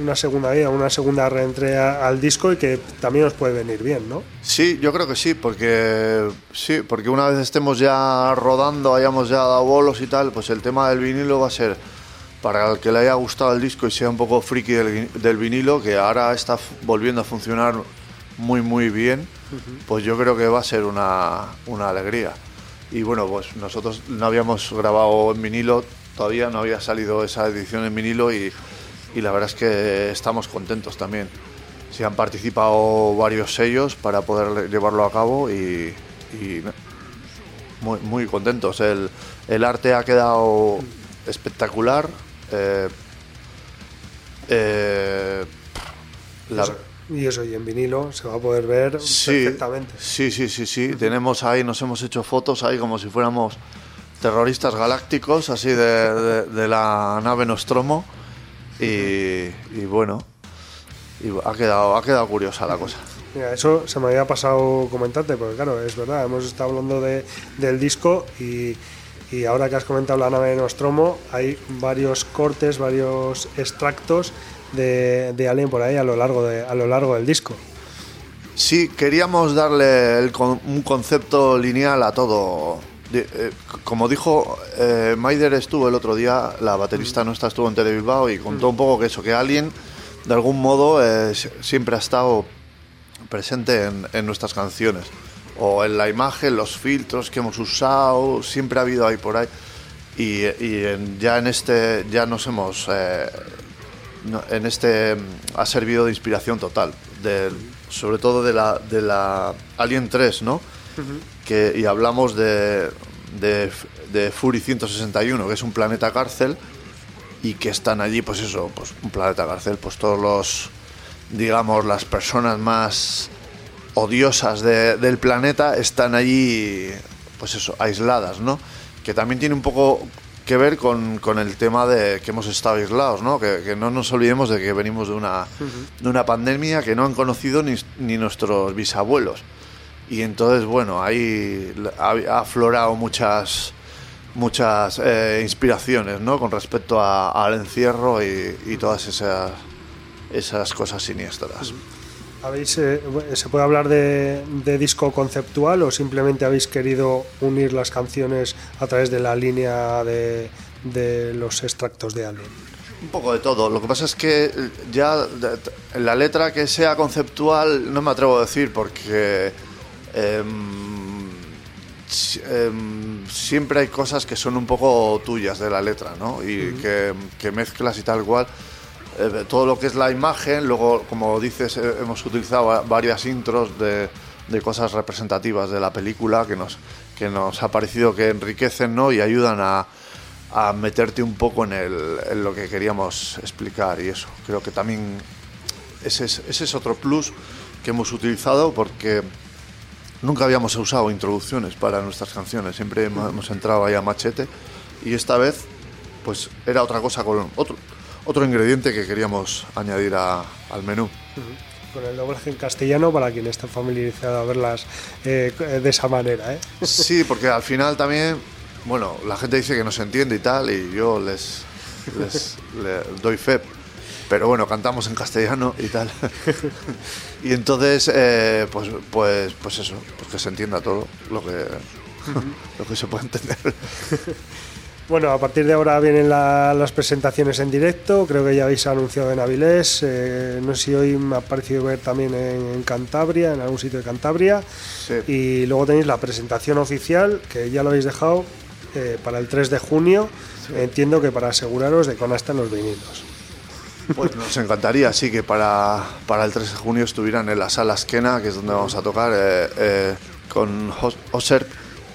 una segunda vida, una segunda reentrega al disco y que también os puede venir bien, ¿no? Sí, yo creo que sí, porque sí, porque una vez estemos ya rodando, hayamos ya dado bolos y tal, pues el tema del vinilo va a ser para el que le haya gustado el disco y sea un poco friki del, vinilo, que ahora está volviendo a funcionar muy muy bien, pues yo creo que va a ser una, una alegría. Y bueno, pues nosotros no habíamos grabado en vinilo, todavía no había salido esa edición en vinilo y, la verdad es que estamos contentos también. Se han participado varios sellos para poder llevarlo a cabo y, muy, muy, contentos. El, el, arte ha quedado espectacular. Eh, eh, y eso, y en vinilo se va a poder ver perfectamente. Sí, sí, sí, sí. Tenemos ahí, nos hemos hecho fotos ahí como si fuéramos terroristas galácticos, así de, la nave Nostromo. Y, bueno, y ha quedado, ha quedado curiosa la cosa. Mira, eso se me había pasado comentarte, porque claro, es verdad, hemos estado hablando de, del disco y, y ahora que has comentado la nave Nostromo, hay varios cortes, varios extractos de, de Alien por ahí a lo largo, de, a lo largo del disco. Sí, queríamos darle un concepto lineal a todo. Eh, como dijo eh, Maider estuvo el otro día, la baterista nuestra estuvo en Tele Bilbao y contó un poco que eso, que Alien de algún modo eh, siempre ha estado presente en, nuestras canciones. O en la imagen, los filtros que hemos usado, siempre ha habido ahí por ahí. Y, ya en este, ya nos hemos en este ha servido de inspiración total, sobre todo de la, de la Alien 3, ¿no? que, y hablamos de, de, de, Fury 161, que es un planeta cárcel, y que están allí, pues eso, pues un planeta cárcel, pues todos los, digamos, las personas más odiosas del planeta están allí, pues eso, aisladas, ¿no? Que también tiene un poco que ver con, con, el tema de que hemos estado aislados, ¿no? Que, no nos olvidemos de que venimos de una, de una pandemia que no han conocido ni, ni nuestros bisabuelos. Y entonces, bueno, ahí ha, aflorado muchas muchas eh, inspiraciones, ¿no? Con respecto al encierro y, y, todas esas, esas cosas siniestras. ¿Habéis, eh, ¿Se puede hablar de, disco conceptual o simplemente habéis querido unir las canciones a través de la línea de, los extractos de Alien? Un poco de todo. Lo que pasa es que ya la letra que sea conceptual no me atrevo a decir porque em, em, siempre hay cosas que son un poco tuyas de la letra, ¿no? Y que, que, mezclas y tal cual. Eh, todo lo que es la imagen, luego, como dices, eh, hemos utilizado varias intros de, cosas representativas de la película que nos, que nos ha parecido que enriquecen ¿no? y ayudan a, meterte un poco en, el, lo que queríamos explicar y eso. Creo que también ese es, ese es otro plus que hemos utilizado porque nunca habíamos usado introducciones para nuestras canciones, siempre hemos entrado ahí a machete y esta vez pues era otra cosa con otro otro ingrediente que queríamos añadir al menú. Con el doblaje en castellano para quien esté familiarizado a verlas eh, de esa manera. ¿eh? Sí, porque al final también, bueno, la gente dice que no se entiende y tal, y yo les, les, doy fe. Pero bueno, cantamos en castellano y tal. y entonces, eh, pues, pues, pues eso, pues que se entienda todo lo que, lo que se puede entender. Bueno, a partir de ahora vienen la- las presentaciones en directo, creo que ya habéis anunciado en Avilés, eh, no sé si hoy me ha parecido ver también en, en Cantabria, en algún sitio de Cantabria, Sí. y luego tenéis la presentación oficial, que ya lo habéis dejado eh, para el 3 de junio, entiendo que para aseguraros de que van a estar los vinilos. Pues nos encantaría, sí, que para, para el 3 de junio estuvieran en la sala Esquena, que es donde vamos a tocar, eh, con Os- Oser,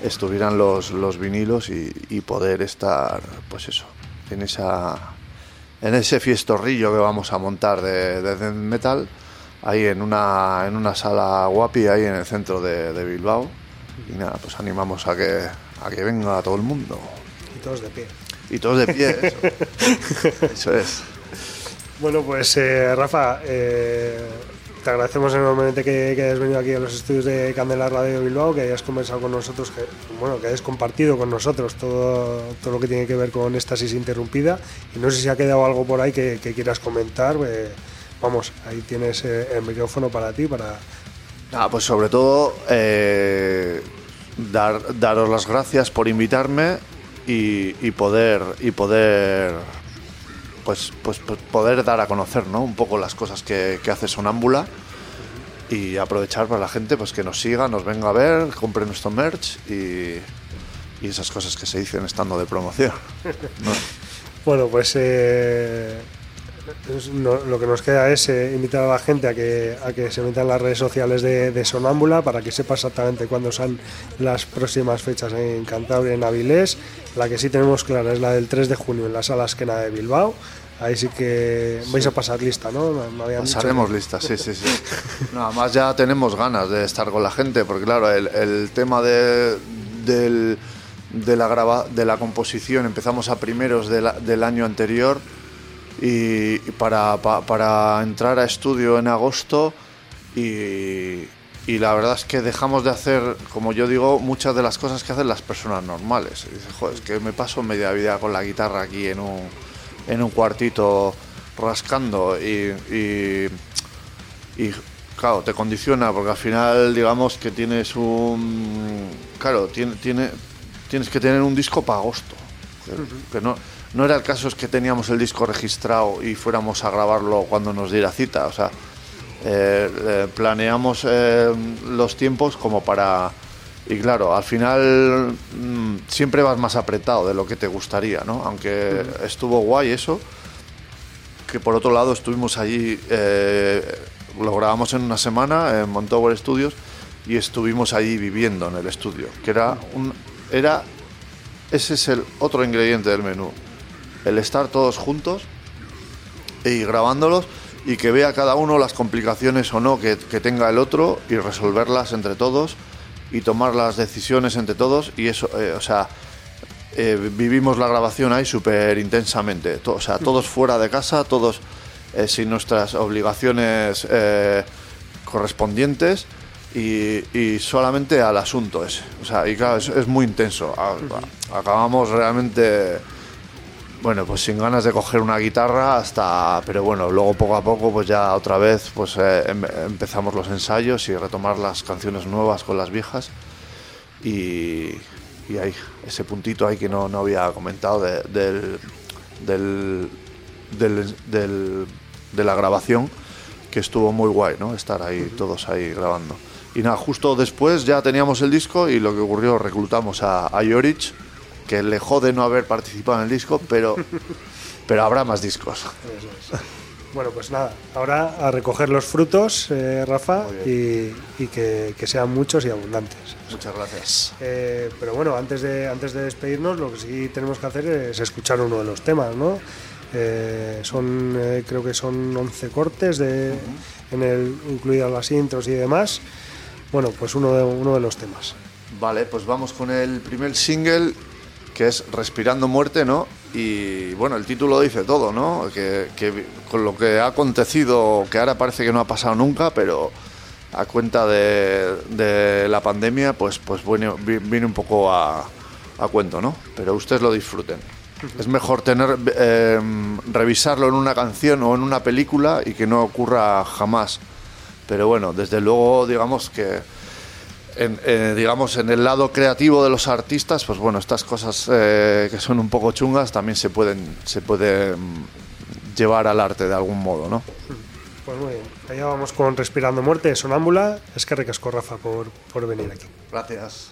estuvieran los, los vinilos y, y poder estar, pues eso, en esa en ese fiestorrillo que vamos a montar de, de death metal, ahí en una, en una sala guapi, ahí en el centro de, de Bilbao. Y nada, pues animamos a que, a que venga todo el mundo. Y todos de pie. Y todos de pie. Eso, Eso es. Bueno, pues eh, Rafa, eh, te agradecemos enormemente que, hayas venido aquí a los estudios de Candela Radio Bilbao, que hayas conversado con nosotros, que, bueno, que hayas compartido con nosotros todo, todo lo que tiene que ver con Estasis Interrumpida. Y no sé si ha quedado algo por ahí que, quieras comentar. eh, vamos, ahí tienes eh, el micrófono para ti, para... Nada, pues sobre todo eh, dar, daros las gracias por invitarme y poder y poder pues, pues, pues poder dar a conocer ¿no? un poco las cosas que, que hace Sonámbula y aprovechar para la gente pues que nos siga, nos venga a ver, compre nuestro merch y, y esas cosas que se dicen estando de promoción. ¿no? Bueno, pues eh, es- no- lo que nos queda es eh, invitar a la gente a que, a que se metan en las redes sociales de, de Sonámbula para que sepa exactamente cuándo son las próximas fechas en Cantabria, en Avilés. La que sí tenemos clara es la del 3 de junio en la sala Esquena de Bilbao. Ahí sí que vais a pasar lista, ¿no? Me- dicho Pasaremos listas, sí, sí, sí. Nada más ya tenemos ganas de estar con la gente, porque claro, el, el tema de, del- de, la grava- de la composición empezamos a primeros de la- del año anterior y, para, pa- para entrar a estudio en agosto y, y la verdad es que dejamos de hacer, como yo digo, muchas de las cosas que hacen las personas normales. Y dices, joder, es que me paso media vida con la guitarra aquí en un, en un cuartito rascando y, y, y, claro, te condiciona porque al final digamos que tienes un... Claro, tiene, tiene, tienes que tener un disco para agosto. Que, que no, no era el caso es que teníamos el disco registrado y fuéramos a grabarlo cuando nos diera cita. O sea, eh, eh, planeamos eh, los tiempos como para... Y claro, al final mm, siempre vas más apretado de lo que te gustaría, ¿no? Aunque estuvo guay eso, que por otro lado estuvimos allí, eh, lo grabamos en una semana en Montower Studios y estuvimos allí viviendo en el estudio, que era un... Era, ese es el otro ingrediente del menú, el estar todos juntos y grabándolos y que vea cada uno las complicaciones o no que, que tenga el otro y resolverlas entre todos y tomar las decisiones entre todos y eso, eh, o sea, eh, vivimos la grabación ahí súper intensamente, to- o sea, todos fuera de casa, todos eh, sin nuestras obligaciones eh, correspondientes y, y solamente al asunto ese, o sea, y claro, es, es muy intenso, A- a- acabamos realmente bueno, pues sin ganas de coger una guitarra hasta, pero bueno, luego poco a poco, pues ya otra vez, pues eh, em- empezamos los ensayos y retomar las canciones nuevas con las viejas y, y ahí, ese puntito ahí que no, no había comentado de, del, del, del- del- de la grabación, que estuvo muy guay, ¿no? Estar ahí, todos ahí grabando. Y nada, justo después ya teníamos el disco y lo que ocurrió, reclutamos a, a Yorich, que le jode no haber participado en el disco, pero, pero habrá más discos. Bueno, pues nada, ahora a recoger los frutos, eh, Rafa, y, y que, que sean muchos y abundantes. Muchas gracias. Eh, pero bueno, antes de, antes de despedirnos, lo que sí tenemos que hacer es escuchar uno de los temas, ¿no? Eh, son, eh, creo que son 11 cortes, de, en el, incluidas las intros y demás. Bueno, pues uno de, uno de los temas. Vale, pues vamos con el primer single, que es Respirando Muerte, ¿no? Y bueno, el título dice todo, ¿no? Que, que con lo que ha acontecido, que ahora parece que no ha pasado nunca, pero a cuenta de, de la pandemia, pues, pues viene, vi- viene un poco a, a cuento, ¿no? Pero ustedes lo disfruten. Es mejor tener eh, revisarlo en una canción o en una película y que no ocurra jamás. Pero bueno, desde luego, digamos que en, eh, digamos, en el lado creativo de los artistas, pues bueno, estas cosas eh, que son un poco chungas también se pueden, se pueden llevar al arte de algún modo, ¿no? Pues muy bien. Allá vamos con Respirando Muerte, Sonámbula. Es que recasco, Rafa, por, por venir aquí. Gracias.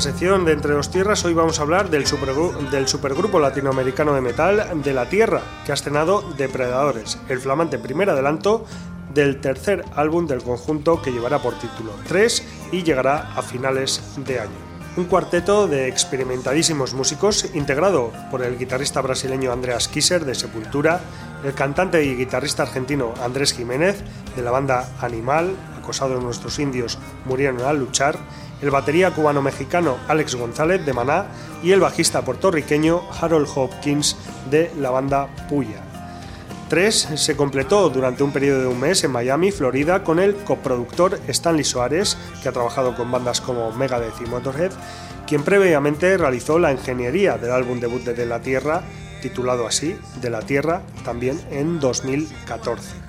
Sección de Entre dos Tierras hoy vamos a hablar del, del supergrupo latinoamericano de metal de la Tierra, que ha estrenado Depredadores, el flamante primer adelanto del tercer álbum del conjunto que llevará por título 3 y llegará a finales de año. Un cuarteto de experimentadísimos músicos integrado por el guitarrista brasileño Andreas Kisser de Sepultura, el cantante y guitarrista argentino Andrés Jiménez de la banda Animal, acosados nuestros indios murieron al luchar, el batería cubano-mexicano Alex González de Maná y el bajista puertorriqueño Harold Hopkins de la banda Puya. 3 se completó durante un periodo de un mes en Miami, Florida, con el coproductor Stanley Soares, que ha trabajado con bandas como Megadeth y Motorhead, quien previamente realizó la ingeniería del álbum debut de De la Tierra, titulado así, De la Tierra, también en 2014.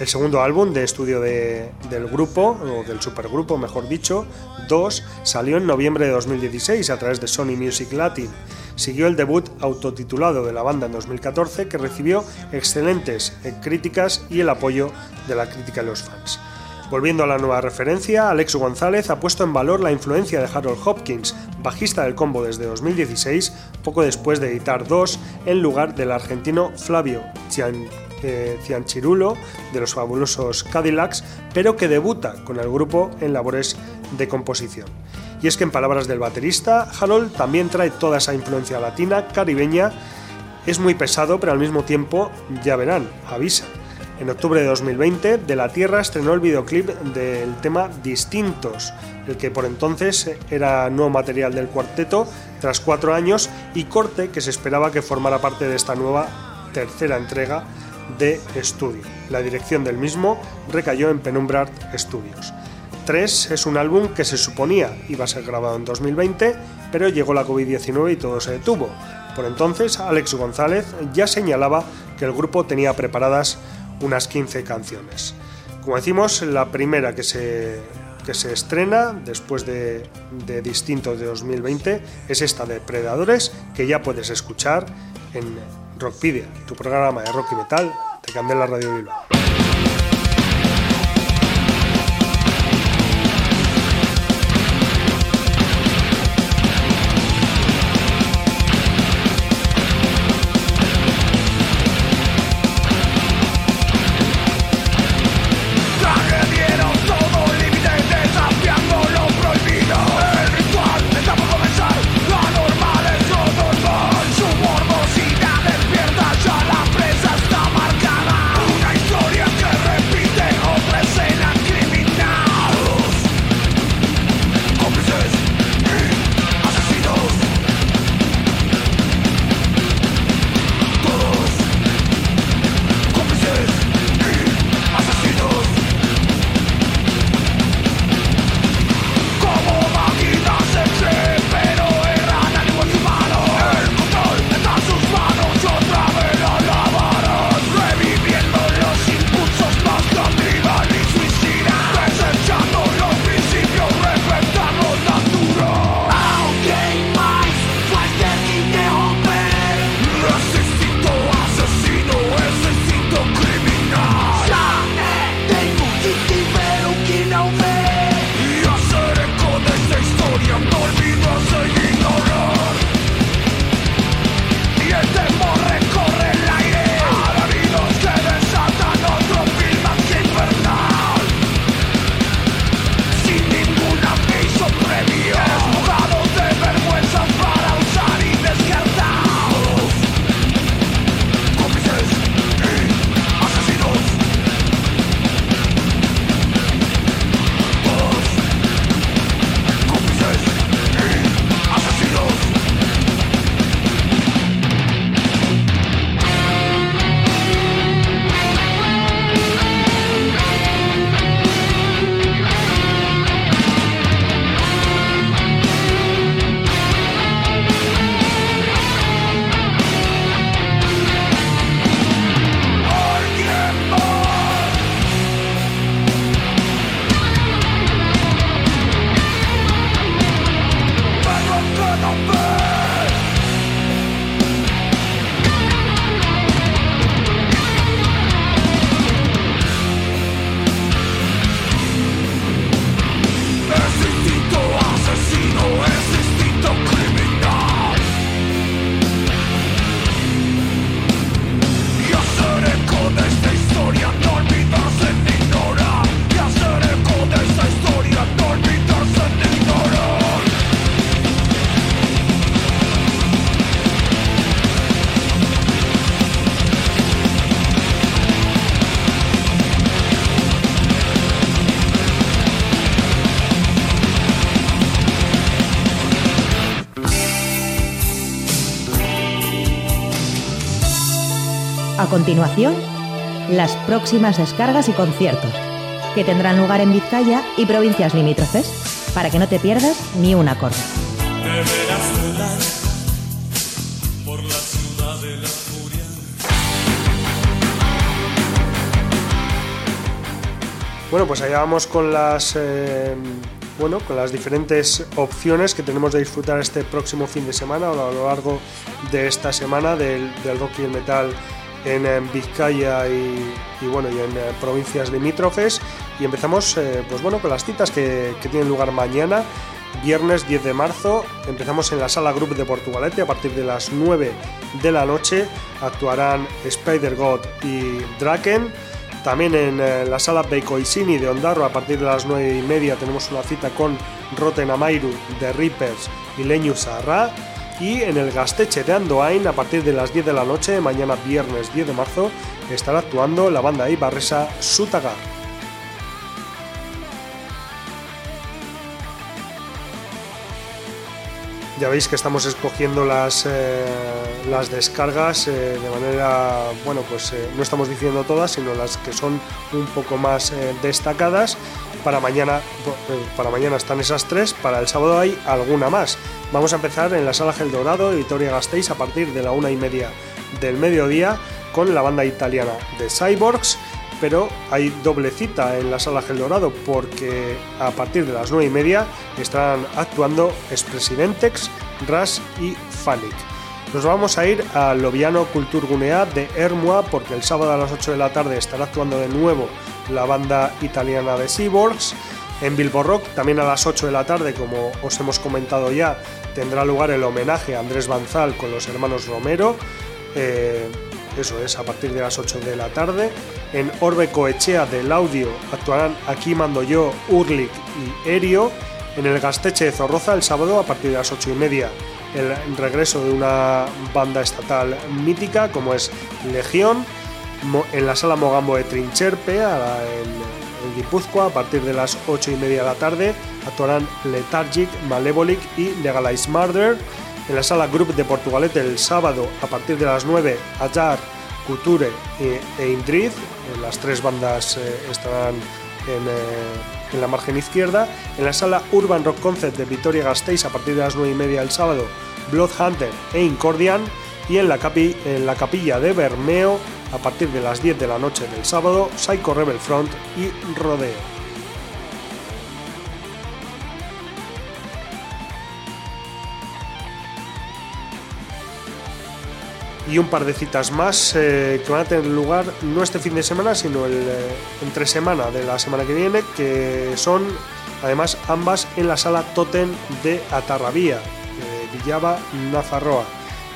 El segundo álbum de estudio del grupo, o del supergrupo mejor dicho, 2, salió en noviembre de 2016 a través de Sony Music Latin siguió el debut autotitulado de la banda en 2014 que recibió excelentes eh, críticas y el apoyo de la crítica de los fans. Volviendo a la nueva referencia, Alex González ha puesto en valor la influencia de Harold Hopkins, bajista del combo desde 2016, poco después de editar dos, en lugar del argentino Flavio Cianchirulo de los fabulosos Cadillacs, pero que debuta con el grupo en labores de composición. Y es que en palabras del baterista, Harold también trae toda esa influencia latina, caribeña, es muy pesado, pero al mismo tiempo, ya verán, avisa. En octubre de 2020, De la Tierra estrenó el videoclip del tema Distintos, el que por entonces era nuevo material del cuarteto, tras cuatro años, y corte que se esperaba que formara parte de esta nueva tercera entrega de estudio. La dirección del mismo recayó en Penumbra Studios. 3 es un álbum que se suponía iba a ser grabado en 2020, pero llegó la COVID-19 y todo se detuvo. Por entonces, Alex González ya señalaba que el grupo tenía preparadas unas 15 canciones. Como decimos, la primera que se, que se estrena después de, de Distinto de 2020 es esta de Predadores, que ya puedes escuchar en Rockpedia, tu programa de rock y metal de Candela Radio Bilbao. Continuación, las próximas descargas y conciertos, que tendrán lugar en Vizcaya y provincias limítrofes, para que no te pierdas ni un acorde. Bueno, pues allá vamos con las eh, bueno, con las diferentes opciones que tenemos de disfrutar este próximo fin de semana o a lo largo de esta semana del, rock y el metal en, Vizcaya y, bueno y en provincias limítrofes. Y empezamos eh, pues bueno con las citas que, tienen lugar mañana viernes 10 de marzo. Empezamos en la sala Group de Portugalete. A partir de las 9 de la noche actuarán Spider God y Draken. También en eh, la sala Beikoisini de Ondarro a partir de las 9 y media tenemos una cita con Roten Amairu de Reapers y Leñu Sarra. Y en el Gasteche de Andoain a partir de las 10 de la noche, mañana viernes 10 de marzo, estará actuando la banda Ibarresa Sutagar. Ya veis que estamos escogiendo las, eh, las descargas eh, de manera, bueno, pues eh, no estamos diciendo todas, sino las que son un poco más destacadas. Para mañana, para mañana están esas tres, para el sábado hay alguna más. Vamos a empezar en la sala Gel Dorado Vitoria Gasteiz a partir de la una y media del mediodía con la banda italiana de Cyborgs pero hay doble cita en la sala Gel Dorado porque a partir de las 9 y media estarán actuando Expresidentex, Ras y Fanic. Nos vamos a ir a Loviano Culturgunea de Ermua porque el sábado a las 8 de la tarde estará actuando de nuevo la banda italiana de Seaborgs. En Bilbo Rock, también a las 8 de la tarde, como os hemos comentado ya, tendrá lugar el homenaje a Andrés Banzal con los hermanos Romero. Eh, eso es, a partir de las 8 de la tarde. En Orbe Coechea del Audio actuarán Aquí Mando Yo, Urlik y Erio. En el Gasteche de Zorroza el sábado a partir de las 8 y media. El regreso de una banda estatal mítica como es Legión. En la sala Mogambo de Trincherpe, en, en Guipúzcoa, a partir de las 8 y media de la tarde, actuarán Lethargic, Malevolic y Legalize Murder en la sala Group de Portugalete el sábado a partir de las 9, Ajar, Couture e Indrid. Las tres bandas eh, estarán eh, en, la margen izquierda. En la sala Urban Rock Concert de Vitoria Gasteiz a partir de las 9 y media el sábado, Blood Hunter e Incordian. Y en la, en la capilla de Bermeo a partir de las 10 de la noche del sábado, Psycho Rebel Front y Rodeo. Y un par de citas más eh, que van a tener lugar no este fin de semana, sino el eh, entre semana de la semana que viene, que son además ambas en la sala Totem de Atarrabía, de Villaba, Nazarroa.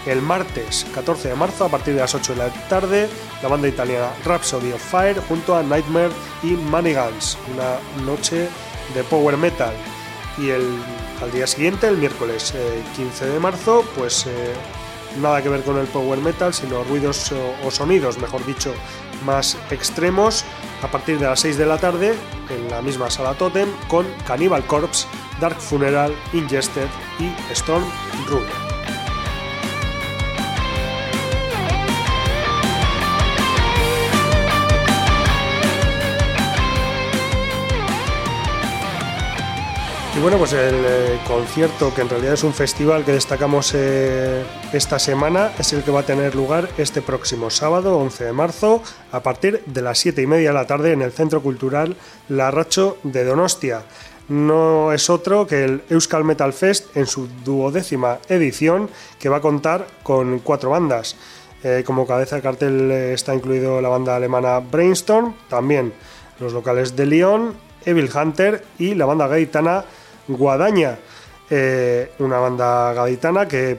El martes 14 de marzo, a partir de las 8 de la tarde, la banda italiana Rhapsody of Fire junto a Nightmare y Money Guns, una noche de power metal. Y el, al día siguiente, el miércoles 15 eh, de marzo, pues nada que ver con el power metal, sino ruidos o, sonidos, mejor dicho, más extremos a partir de las 6 de la tarde en la misma sala Totem con Cannibal Corpse, Dark Funeral, Ingested y Storm Ruler. Bueno, pues el eh, concierto, que en realidad es un festival que destacamos eh, esta semana, es el que va a tener lugar este próximo sábado, 11 de marzo, a partir de las 7 y media de la tarde en el Centro Cultural Larracho de Donostia. No es otro que el Euskal Metal Fest en su duodécima edición, que va a contar con cuatro bandas. Eh, como cabeza de cartel está incluido la banda alemana Brainstorm, también los locales de Lyon, Evil Hunter y la banda gaitana Guadaña, eh, una banda gaditana que,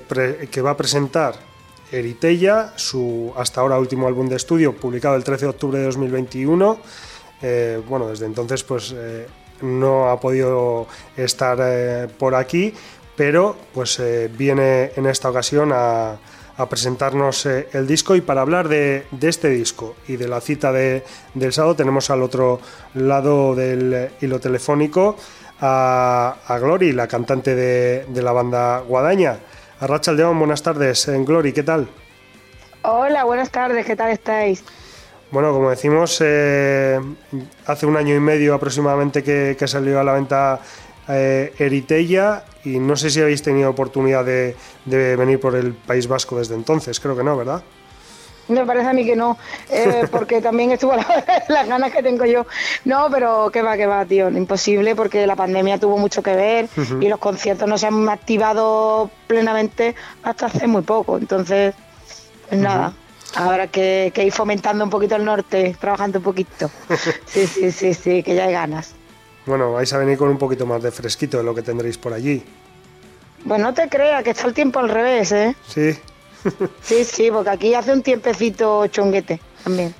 va a presentar Eritella, su hasta ahora último álbum de estudio, publicado el 13 de octubre de 2021. Eh, bueno, desde entonces pues eh, no ha podido estar por aquí, pero pues viene en esta ocasión a, presentarnos el disco y para hablar de, este disco y de la cita de, del sábado tenemos al otro lado del hilo telefónico a, a Glory, la cantante de, la banda Guadaña. A Rachel León, buenas tardes. En Glory, ¿qué tal? Hola, buenas tardes, ¿qué tal estáis? Bueno, como decimos, eh, hace un año y medio aproximadamente que, que salió a la venta eh, Eritella y no sé si habéis tenido oportunidad de, de venir por el País Vasco desde entonces, creo que no, ¿verdad? Me parece a mí que no, eh, porque también estuvo la- las ganas que tengo yo. No, pero que va, que va, tío, imposible porque la pandemia tuvo mucho que ver y los conciertos no se han activado plenamente hasta hace muy poco. Entonces, pues nada, habrá que, que ir fomentando un poquito el norte, trabajando un poquito. Sí, sí, sí, sí, que ya hay ganas. Bueno, vais a venir con un poquito más de fresquito de lo que tendréis por allí. Pues no te creas que está el tiempo al revés, ¿eh? Sí. Sí, sí, porque aquí hace un tiempecito chonguete también.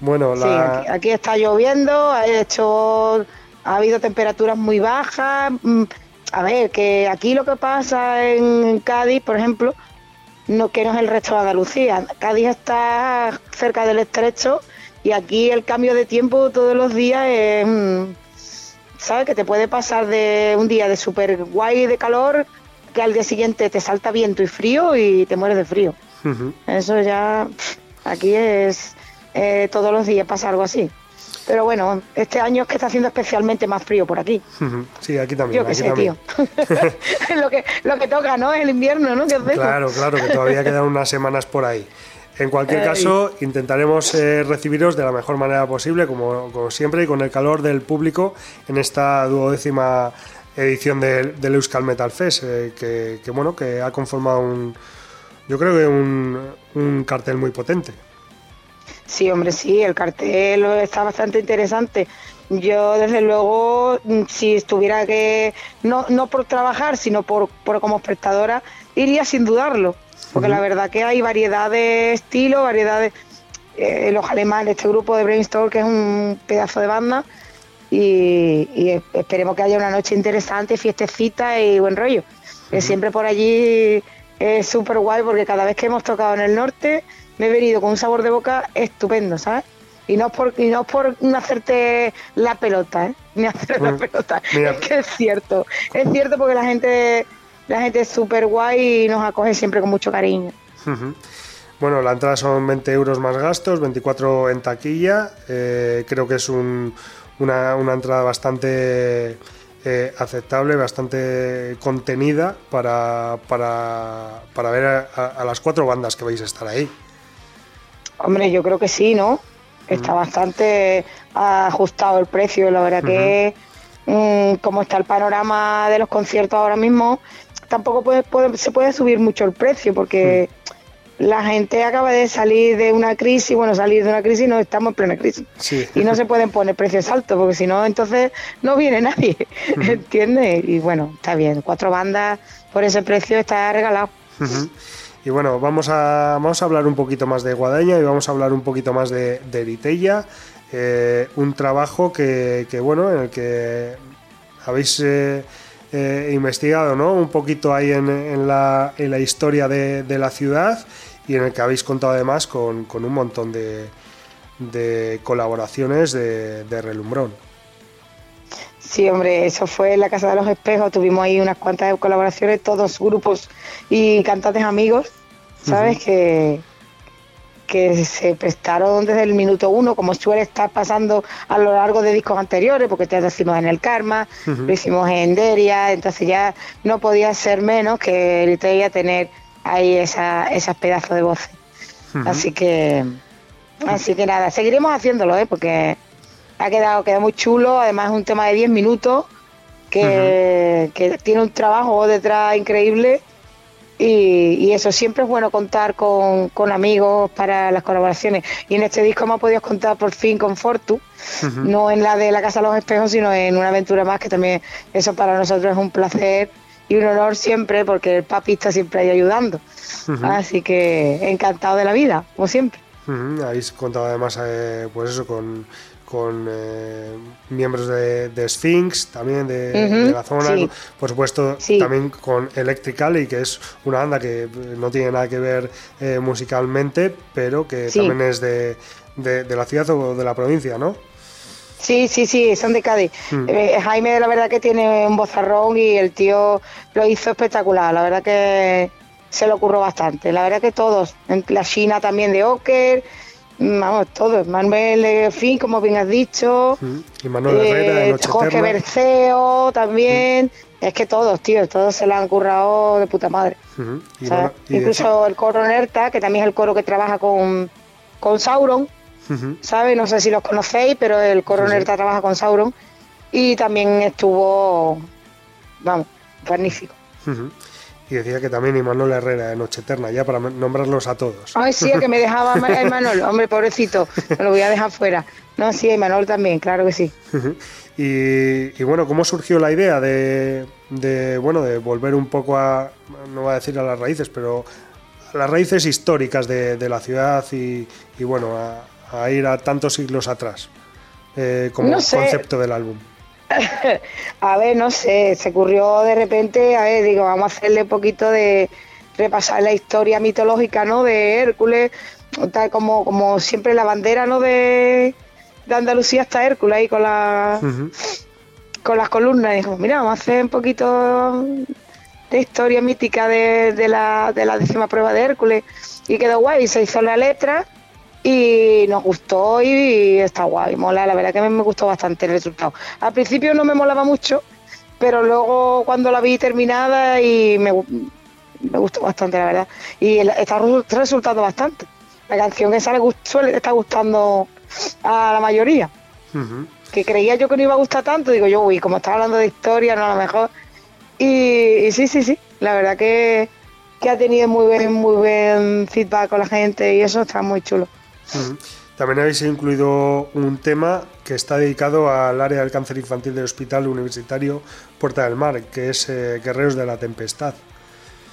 Bueno, Sí, la, aquí, aquí está lloviendo, ha hecho, ha habido temperaturas muy bajas. mm, A ver, que aquí lo que pasa en Cádiz, por ejemplo, no que no es el resto de Andalucía. Cádiz está cerca del estrecho y aquí el cambio de tiempo todos los días es, mm, ¿sabes? Que te puede pasar de un día de súper guay de calor que al día siguiente te salta viento y frío y te mueres de frío. Eso ya, aquí es eh, todos los días pasa algo así. Pero bueno, este año es que está haciendo especialmente más frío por aquí. Sí, aquí también. Yo qué sé, también. tío. lo, que, lo que toca, ¿no? Es el invierno, ¿no? Claro, claro, que todavía quedan unas semanas por ahí. En cualquier Ay. caso, intentaremos eh, recibiros de la mejor manera posible, como, como siempre, y con el calor del público en esta duodécima edición del, del Euskal Metal Fest, eh, que, que, bueno, que ha conformado un, yo creo que un, un cartel muy potente. Sí, hombre, sí, el cartel está bastante interesante. Yo, desde luego, mm, si estuviera que, no, no por trabajar, sino por, por como espectadora, iría sin dudarlo. Porque la verdad que hay variedad de estilo, variedad de... eh, los alemanes, este grupo de Brainstorm, que es un pedazo de banda, y, y es- esperemos que haya una noche interesante, fiestecita y buen rollo. Que siempre por allí es súper guay porque cada vez que hemos tocado en el norte me he venido con un sabor de boca estupendo, ¿sabes? Y no es por, y no es por no hacerte la pelota, ¿eh? Ni hacer la pelota. Mira. Es que es cierto. Es cierto porque la gente, la gente es súper guay y nos acoge siempre con mucho cariño. Bueno, la entrada son 20 euros más gastos, 24 en taquilla. Eh, creo que es un- una, una entrada bastante eh, aceptable, bastante contenida para, para, para ver a, las cuatro bandas que vais a estar ahí. Hombre, yo creo que sí, ¿no? Está bastante ajustado el precio. La verdad que, mm, como está el panorama de los conciertos ahora mismo, tampoco puede, puede- se puede subir mucho el precio porque la gente acaba de salir de una crisis. Bueno, salir de una crisis no estamos en plena crisis. Sí. Y no se pueden poner precios altos porque si no, entonces no viene nadie. ¿Entiendes? Y bueno, está bien. Cuatro bandas por ese precio está regalado. Y bueno, vamos a, vamos a hablar un poquito más de Guadaña y vamos a hablar un poquito más de, de Eritella. Eh, un trabajo que, que, bueno, en el que habéis eh, eh, investigado ¿no? un poquito ahí en, en la, en la historia de, de la ciudad y en el que habéis contado además con, con un montón de, de colaboraciones de, de relumbrón. Sí, hombre, eso fue en la Casa de los Espejos. Tuvimos ahí unas cuantas colaboraciones, todos grupos y cantantes amigos, ¿sabes? que, que se prestaron desde el minuto uno, como suele estar pasando a lo largo de discos anteriores, porque te lo hicimos en El Karma, lo hicimos en Deria, entonces ya no podía ser menos que Eritrea tener ahí esa, esas pedazos de voces. Así que, así que nada, seguiremos haciéndolo, ¿eh? porque ha quedado, queda muy chulo, además es un tema de 10 minutos que, que tiene un trabajo detrás increíble. Y, y eso siempre es bueno contar con, con amigos para las colaboraciones. Y en este disco hemos podido contar por fin con Fortu, no en la de la Casa de los Espejos, sino en una aventura más que también eso para nosotros es un placer y un honor siempre porque el papi está siempre ahí ayudando. Así que encantado de la vida, como siempre. Habéis contado además, eh, pues eso, con, con eh, miembros de, de Sphinx, también de, la zona, sí. por supuesto, Sí. también con Electrical, y que es una banda que eh, no tiene nada que ver eh, musicalmente, pero que Sí. también es de, de la ciudad o de la provincia, ¿no? Sí, sí, sí, son de Cádiz. Mm. Eh, Jaime, la verdad que tiene un bozarrón y el tío lo hizo espectacular. La verdad que se lo ocurrió bastante. La verdad que todos, la China también de Oker, vamos, todos, Manuel Fin, como bien has dicho, y Manuel Herrera eh, Jorge. Berceo también, es que todos, tío, todos se la han currado de puta madre. Y O sea, de- incluso el coro Nerta, que también es el coro que trabaja con, con Sauron, ¿sabes? No sé si los conocéis, pero el coro Sí, trabaja con Sauron y también estuvo, vamos, magnífico. Y decía que también Imanol Herrera de Noche Eterna, ya para nombrarlos a todos. Ay, sí, el que me dejaba Ma- Imanol, hombre, pobrecito, me lo voy a dejar fuera. No, sí, Imanol también, claro que sí. Y, y bueno, ¿cómo surgió la idea de, de, bueno, de volver un poco a, no voy a decir a las raíces, pero a las raíces históricas de, de la ciudad y, y, bueno, a, a ir a tantos siglos atrás, eh, como No sé. concepto del álbum? A ver, no sé, se ocurrió de repente, a ver, digo, vamos a hacerle un poquito de repasar la historia mitológica, ¿no? De Hércules, tal como, como siempre la bandera, ¿no? De, de Andalucía está Hércules ahí con la, con las columnas. Y dijo, mira, vamos a hacer un poquito de historia mítica de, de la, de la décima prueba de Hércules. Y quedó guay, se hizo la letra y nos gustó y está guay, mola, la verdad que me, me gustó bastante el resultado. Al principio no me molaba mucho, pero luego cuando la vi terminada y me, me gustó bastante, la verdad. Y está resu- resultando bastante. La canción esa le suele está gustando a la mayoría que creía yo que no iba a gustar tanto, digo yo, uy, como estaba hablando de historia, no a lo mejor. Y, y sí, sí, sí, la verdad que, que ha tenido muy buen, muy buen feedback con la gente y eso está muy chulo. También habéis incluido un tema que está dedicado al área del cáncer infantil del Hospital Universitario Puerta del Mar, que es eh, Guerreros de la Tempestad.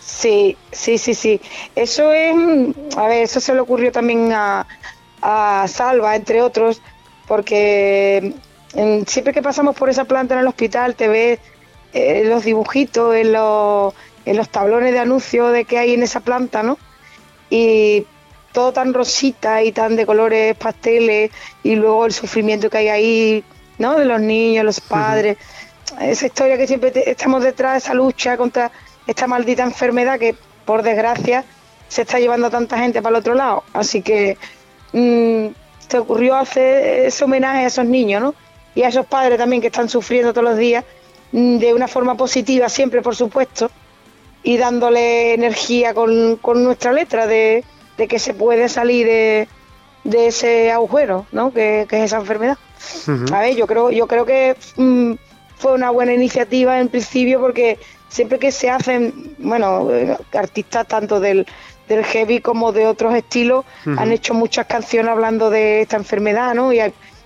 Sí, sí, sí, sí. Eso es, mm, a ver, eso se le ocurrió también a, a Salva, entre otros, porque mm, siempre que pasamos por esa planta en el hospital te ves eh, los dibujitos en los, en los tablones de anuncio de que hay en esa planta, ¿no? Y todo tan rosita y tan de colores pasteles y luego el sufrimiento que hay ahí, ¿no? De los niños, los padres. Esa historia que siempre te- estamos detrás de esa lucha contra esta maldita enfermedad que, por desgracia, se está llevando a tanta gente para el otro lado. Así que mm, se ocurrió hacer ese homenaje a esos niños, ¿no? Y a esos padres también que están sufriendo todos los días, mm, de una forma positiva siempre, por supuesto, y dándole energía con, con nuestra letra de, de que se puede salir de, de ese agujero, ¿no? Que, que es esa enfermedad. A ver, yo creo, yo creo que mm, fue una buena iniciativa en principio porque siempre que se hacen, bueno, eh, artistas tanto del, del heavy como de otros estilos han hecho muchas canciones hablando de esta enfermedad, ¿no? Y,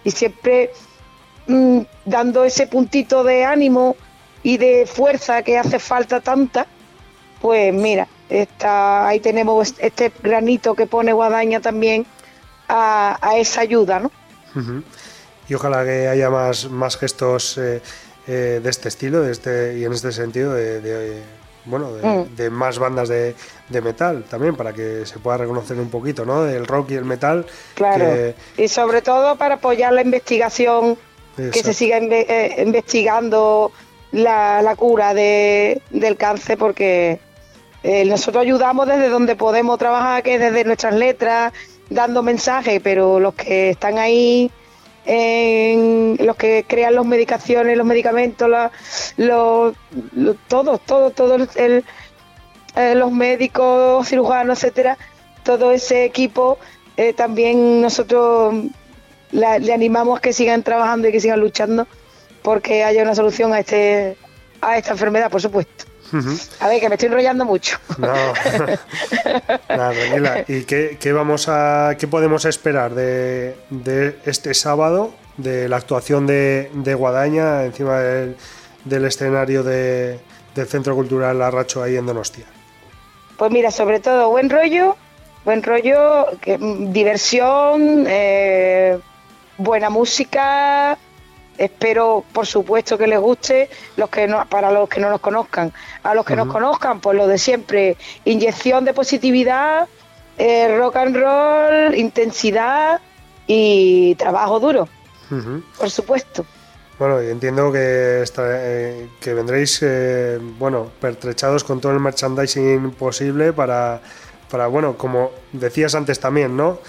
y siempre mm, dando ese puntito de ánimo y de fuerza que hace falta tanta, pues mira, está, ahí tenemos este granito que pone Guadaña también a, a esa ayuda, ¿no? Y ojalá que haya más, más gestos eh, eh, de este estilo de este, y en este sentido de, de, bueno, de, Mm. de más bandas de, de metal también, para que se pueda reconocer un poquito, ¿no? El rock y el metal. Claro. que- Y sobre todo para apoyar la investigación, que se siga inve- eh, investigando la, la cura de, del cáncer, porque eh, nosotros ayudamos desde donde podemos trabajar, que es desde nuestras letras, dando mensajes, pero los que están ahí, en, los que crean las medicaciones, los medicamentos, los, todos, todos, todos eh, los médicos, cirujanos, etcétera, todo ese equipo, eh, también nosotros le animamos a que sigan trabajando y que sigan luchando porque haya una solución a este a esta enfermedad, por supuesto. A ver, que me estoy enrollando mucho. No, Nada, tranquila. ¿Y qué, qué vamos a, qué podemos esperar de, de este sábado, de la actuación de, de Guadaña encima del, del escenario de- del Centro Cultural Arracho ahí en Donostia? Pues mira, sobre todo buen rollo, buen rollo, que, mm, diversión, eh, buena música. Espero, por supuesto, que les guste los que no, para los que no nos conozcan. A los que nos conozcan, pues lo de siempre: inyección de positividad, eh, rock and roll, intensidad y trabajo duro, por supuesto. Bueno, y entiendo que, esta- eh, que vendréis, eh, bueno, pertrechados con todo el merchandising posible para, para, bueno, como decías antes también, ¿no?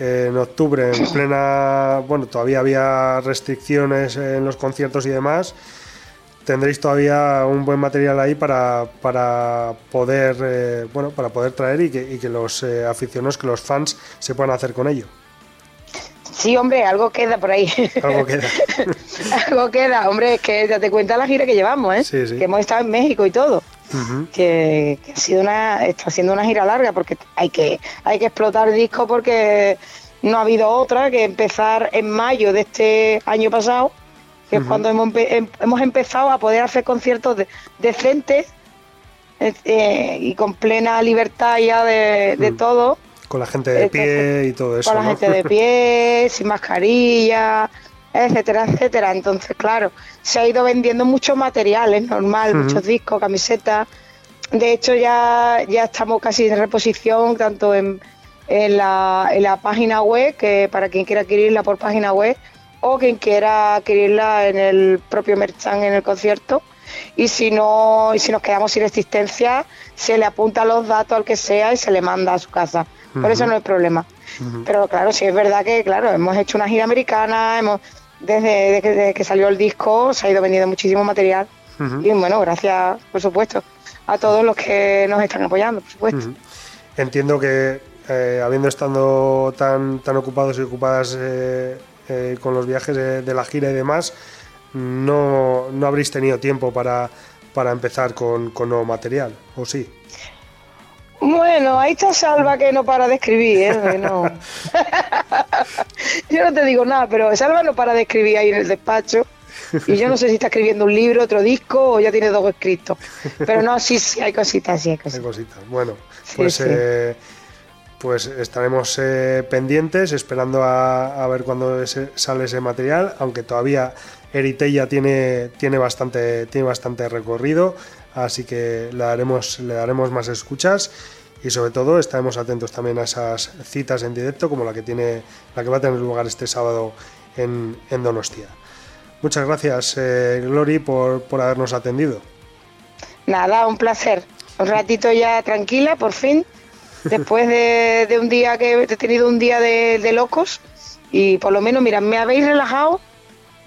En octubre, en plena, bueno, todavía había restricciones en los conciertos y demás. Tendréis todavía un buen material ahí para, para poder, eh, bueno, para poder traer y que, y que los eh, aficionados, que los fans se puedan hacer con ello. Sí, hombre, algo queda por ahí. Algo queda. algo queda, hombre, es que date cuenta la gira que llevamos, ¿eh? Sí, sí. Que hemos estado en México y todo. Que, que ha sido una, está siendo una gira larga porque hay que, hay que explotar disco porque no ha habido otra que empezar en mayo de este año pasado, que es cuando hemos, empe- em- hemos empezado a poder hacer conciertos de- decentes eh, eh, y con plena libertad ya de, de Mm. todo. Con la gente de pie y todo eso. con la ¿no? gente de pie, sin mascarilla, etcétera, etcétera. Entonces, claro, se ha ido vendiendo mucho material, es normal, muchos discos, camisetas. De hecho, ya, ya estamos casi en reposición, tanto en, en la, en la página web, que para quien quiera adquirirla por página web, o quien quiera adquirirla en el propio merchan en el concierto. Y si no, y si nos quedamos sin existencia, se le apunta los datos al que sea y se le manda a su casa. Por eso no hay problema. Pero claro, sí es verdad que, claro, hemos hecho una gira americana, hemos desde, desde que, desde que salió el disco se ha ido vendiendo muchísimo material. Y bueno, gracias, por supuesto, a todos los que nos están apoyando, por supuesto. Entiendo que eh, habiendo estado tan, tan ocupados y ocupadas eh, eh, con los viajes de, de la gira y demás, no, no habréis tenido tiempo para, para empezar con, con nuevo material, ¿o sí? Bueno, ahí está Salva que no para de escribir, ¿eh? No. yo no te digo nada, pero Salva no para de escribir ahí en el despacho. Y yo no sé si está escribiendo un libro, otro disco o ya tiene dos escritos. Pero no, sí, sí, hay cositas, sí, hay Hay cositas. cositas. Bueno, Sí, pues, sí. eh, pues estaremos eh, pendientes, esperando a, a ver cuándo ese- sale ese material, aunque todavía Eritella tiene, tiene, bastante, tiene bastante recorrido, así que le daremos, le daremos más escuchas y sobre todo estaremos atentos también a esas citas en directo como la que, tiene, la que va a tener lugar este sábado en, en Donostia. Muchas gracias, eh, Glory, por, por habernos atendido. Nada, un placer. Un ratito ya tranquila, por fin. Después de, de un día que he tenido un día de, de locos. Y por lo menos, mira, me habéis relajado.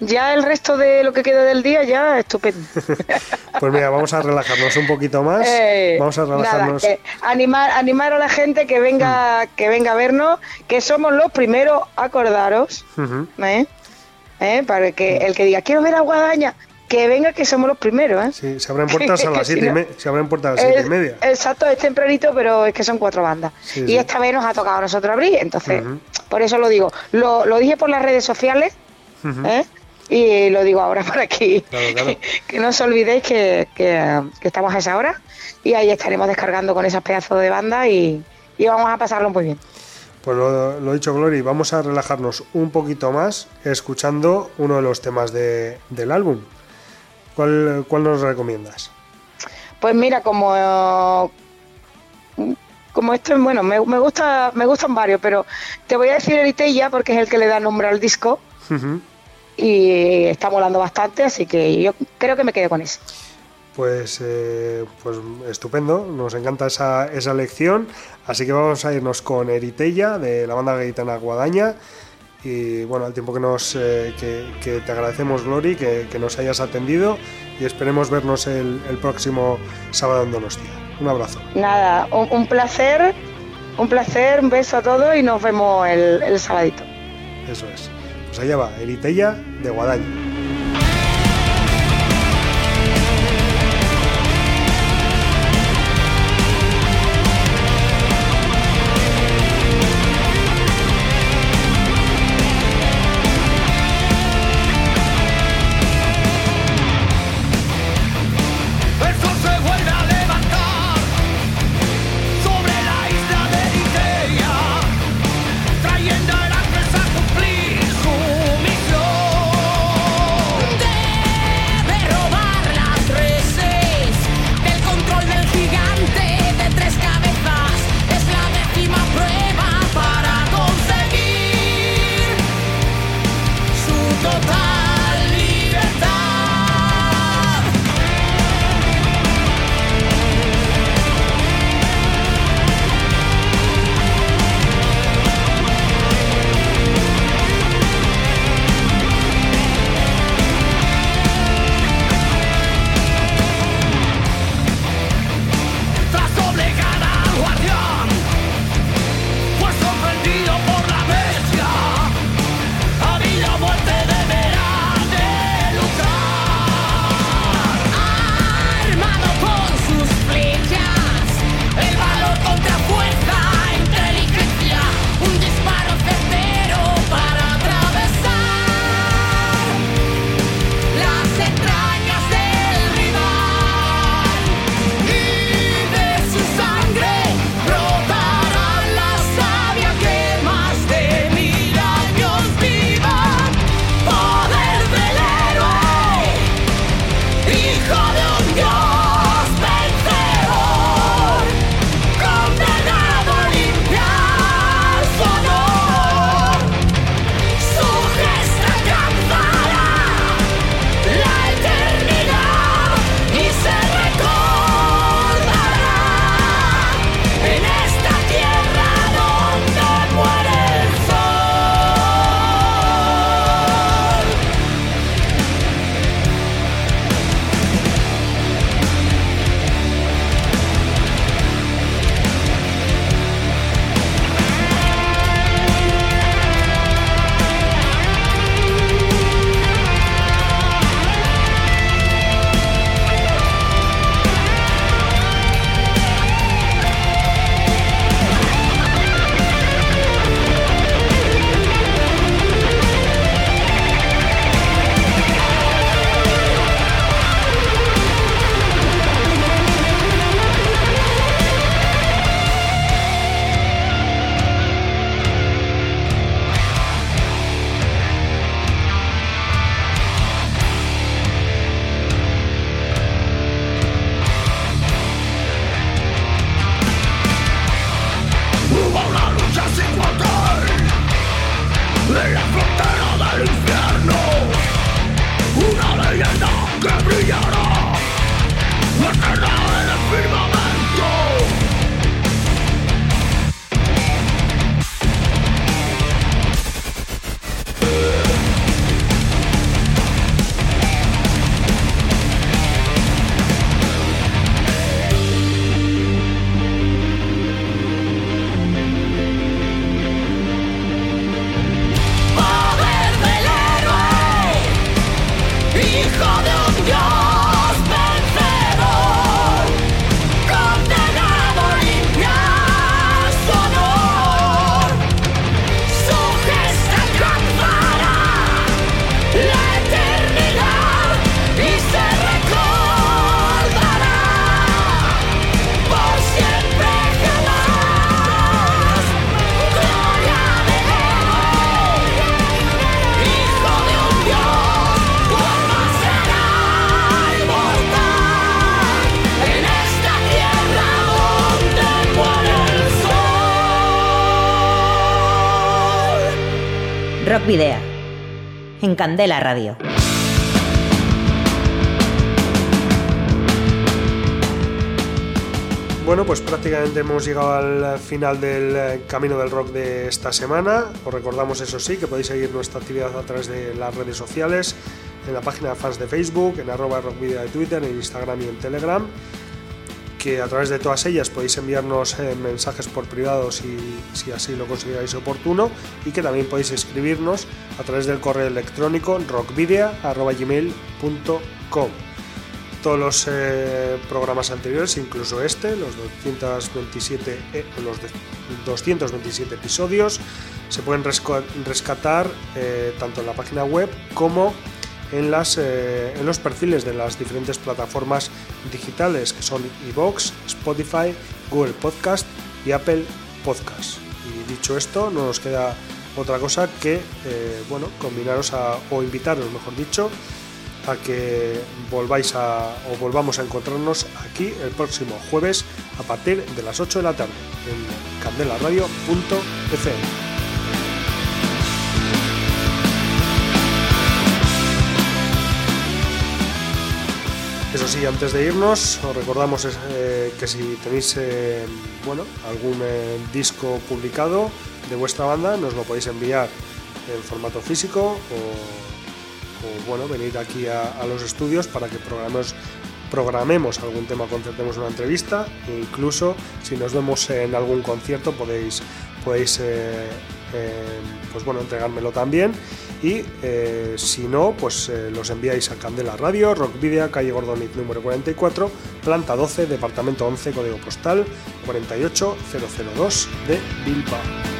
Ya el resto de lo que queda del día, ya estupendo. Pues mira, vamos a relajarnos un poquito más. Eh, vamos a relajarnos. animar, animar a la gente que venga, que venga a vernos, que somos los primeros, acordaros. ¿eh? ¿Eh? Para que el que diga quiero ver a Guadaña, que venga que somos los primeros, ¿eh? Sí, se abren puertas a las Si siete, y, no- me- se abren puertas a las siete Es- y media. Exacto, es tempranito, pero es que son cuatro bandas. Sí, y sí. esta vez nos ha tocado a nosotros abrir, entonces, por eso lo digo. Lo, lo dije por las redes sociales. ¿eh? Y lo digo ahora por aquí. Claro, claro. que no os olvidéis que, que- que estamos a esa hora y ahí estaremos descargando con esas pedazos de banda y, y vamos a pasarlo muy bien. Pues lo, lo dicho, Glory, vamos a relajarnos un poquito más escuchando uno de los temas de- del álbum. ¿Cuál, cuál nos recomiendas? Pues mira, como como esto, bueno, me, me gusta, me gustan varios, pero te voy a decir Eritella porque es el que le da nombre al disco. Y está molando bastante, así que yo creo que me quedo con ese. Pues, eh, pues estupendo, nos encanta esa, esa lección. Así que vamos a irnos con Eritella de la banda gaitana Guadaña. Y bueno, al tiempo que, nos, eh, que, que te agradecemos, Glory, que, que nos hayas atendido y esperemos vernos el, el próximo sábado en Donostia. Un abrazo. Nada, un, un placer, un placer, un beso a todos y nos vemos el, el sabadito. Eso es. Pues allá va, Eritella de Guadaña. Video. En Candela Radio. Bueno, pues prácticamente hemos llegado al final del eh, camino del rock de esta semana. Os recordamos, eso sí, que podéis seguir nuestra actividad a través de las redes sociales, en la página de fans de Facebook, en arroba rockvideo de Twitter, en Instagram y en Telegram. Que a través de todas ellas podéis enviarnos eh, mensajes por privado si, así lo consideráis oportuno y que también podéis escribirnos a través del correo electrónico rockvidea.gmail.com todos los eh, programas anteriores, incluso este, los 227, eh, los 227 episodios, se pueden rescatar tanto en la página web como en, las, en los perfiles de las diferentes plataformas digitales que son iVoox, Spotify, Google Podcast y Apple Podcast. Y dicho esto, no nos queda otra cosa que bueno, combinaros a, o invitaros, mejor dicho, a que volváis a o volvamos a encontrarnos aquí el próximo jueves a partir de las 8 de la tarde en candelaradio.fm. Eso sí, antes de irnos, os recordamos eh, que si tenéis eh, bueno, algún eh, disco publicado de vuestra banda, nos lo podéis enviar en formato físico o o bueno, venir aquí a, los estudios para que programemos, programemos algún tema, concertemos una entrevista. E incluso si nos vemos en algún concierto podéis, podéis pues bueno, entregármelo también y eh, si no, pues los enviáis a Candela Radio, Rock Video, calle Gordonic número 44, planta 12, departamento 11, código postal 48002 de Bilbao.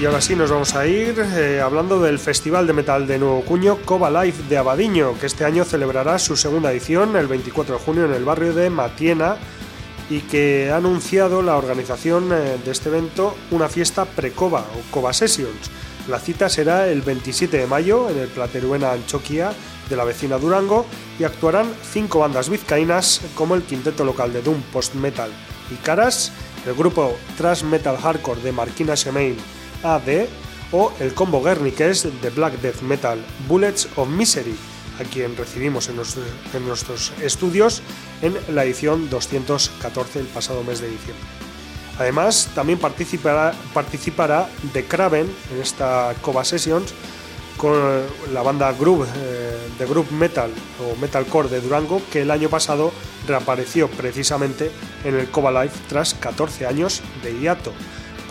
Y ahora sí nos vamos a ir eh, hablando del Festival de Metal de Nuevo Cuño Coba Life de Abadiño, que este año celebrará su segunda edición el 24 de junio en el barrio de Matiena y que ha anunciado la organización eh, de este evento una fiesta pre-Coba o Coba Sessions. La cita será el 27 de mayo en el Plateruena Anchoquia de la vecina Durango y actuarán cinco bandas vizcaínas como el quinteto local de Doom Post Metal y Caras, el grupo Thrash Metal Hardcore de Marquina Semain AD o el combo Guerniques de Black Death Metal Bullets of Misery, a quien recibimos en nuestros, estudios en la edición 214 el pasado mes de diciembre. Además, también participará, participará The Craven en esta Coba Sessions con la banda Groove, eh, de Group Metal o Metalcore de Durango, que el año pasado reapareció precisamente en el Coba Life tras 14 años de hiato.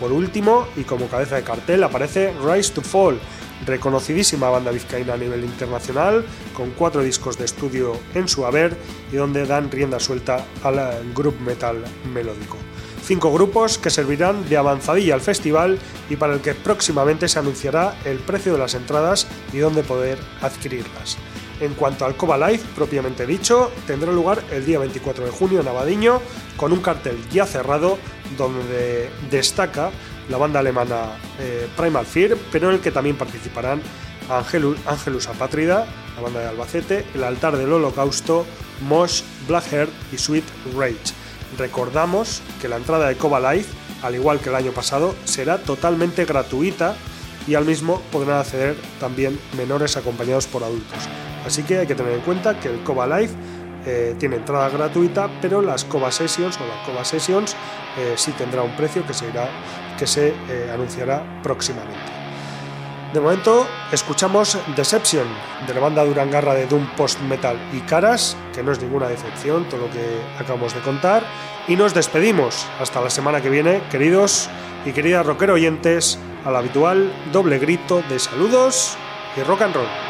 Por último, y como cabeza de cartel, aparece Rise to Fall, reconocidísima banda vizcaína a nivel internacional, con cuatro discos de estudio en su haber y donde dan rienda suelta al group metal melódico. Cinco grupos que servirán de avanzadilla al festival y para el que próximamente se anunciará el precio de las entradas y dónde poder adquirirlas. En cuanto al Coba Live, propiamente dicho, tendrá lugar el día 24 de junio en Abadiño, con un cartel ya cerrado donde destaca la banda alemana eh, Primal Fear, pero en el que también participarán Angelus, Apátrida, la banda de Albacete, El Altar del Holocausto, Mosh, Blackheart y Sweet Rage. Recordamos que la entrada de Coba Live, al igual que el año pasado, será totalmente gratuita y al mismo podrán acceder también menores acompañados por adultos. Así que hay que tener en cuenta que el Coba Live eh, tiene entrada gratuita, pero las Coba Sessions o las Coba Sessions eh, sí tendrá un precio que se, irá, que se eh, anunciará próximamente. De momento escuchamos Deception de la banda Durangarra de Doom Post Metal y Caras, que no es ninguna decepción todo lo que acabamos de contar, y nos despedimos hasta la semana que viene, queridos y queridas rockero oyentes, al habitual doble grito de saludos y rock and roll.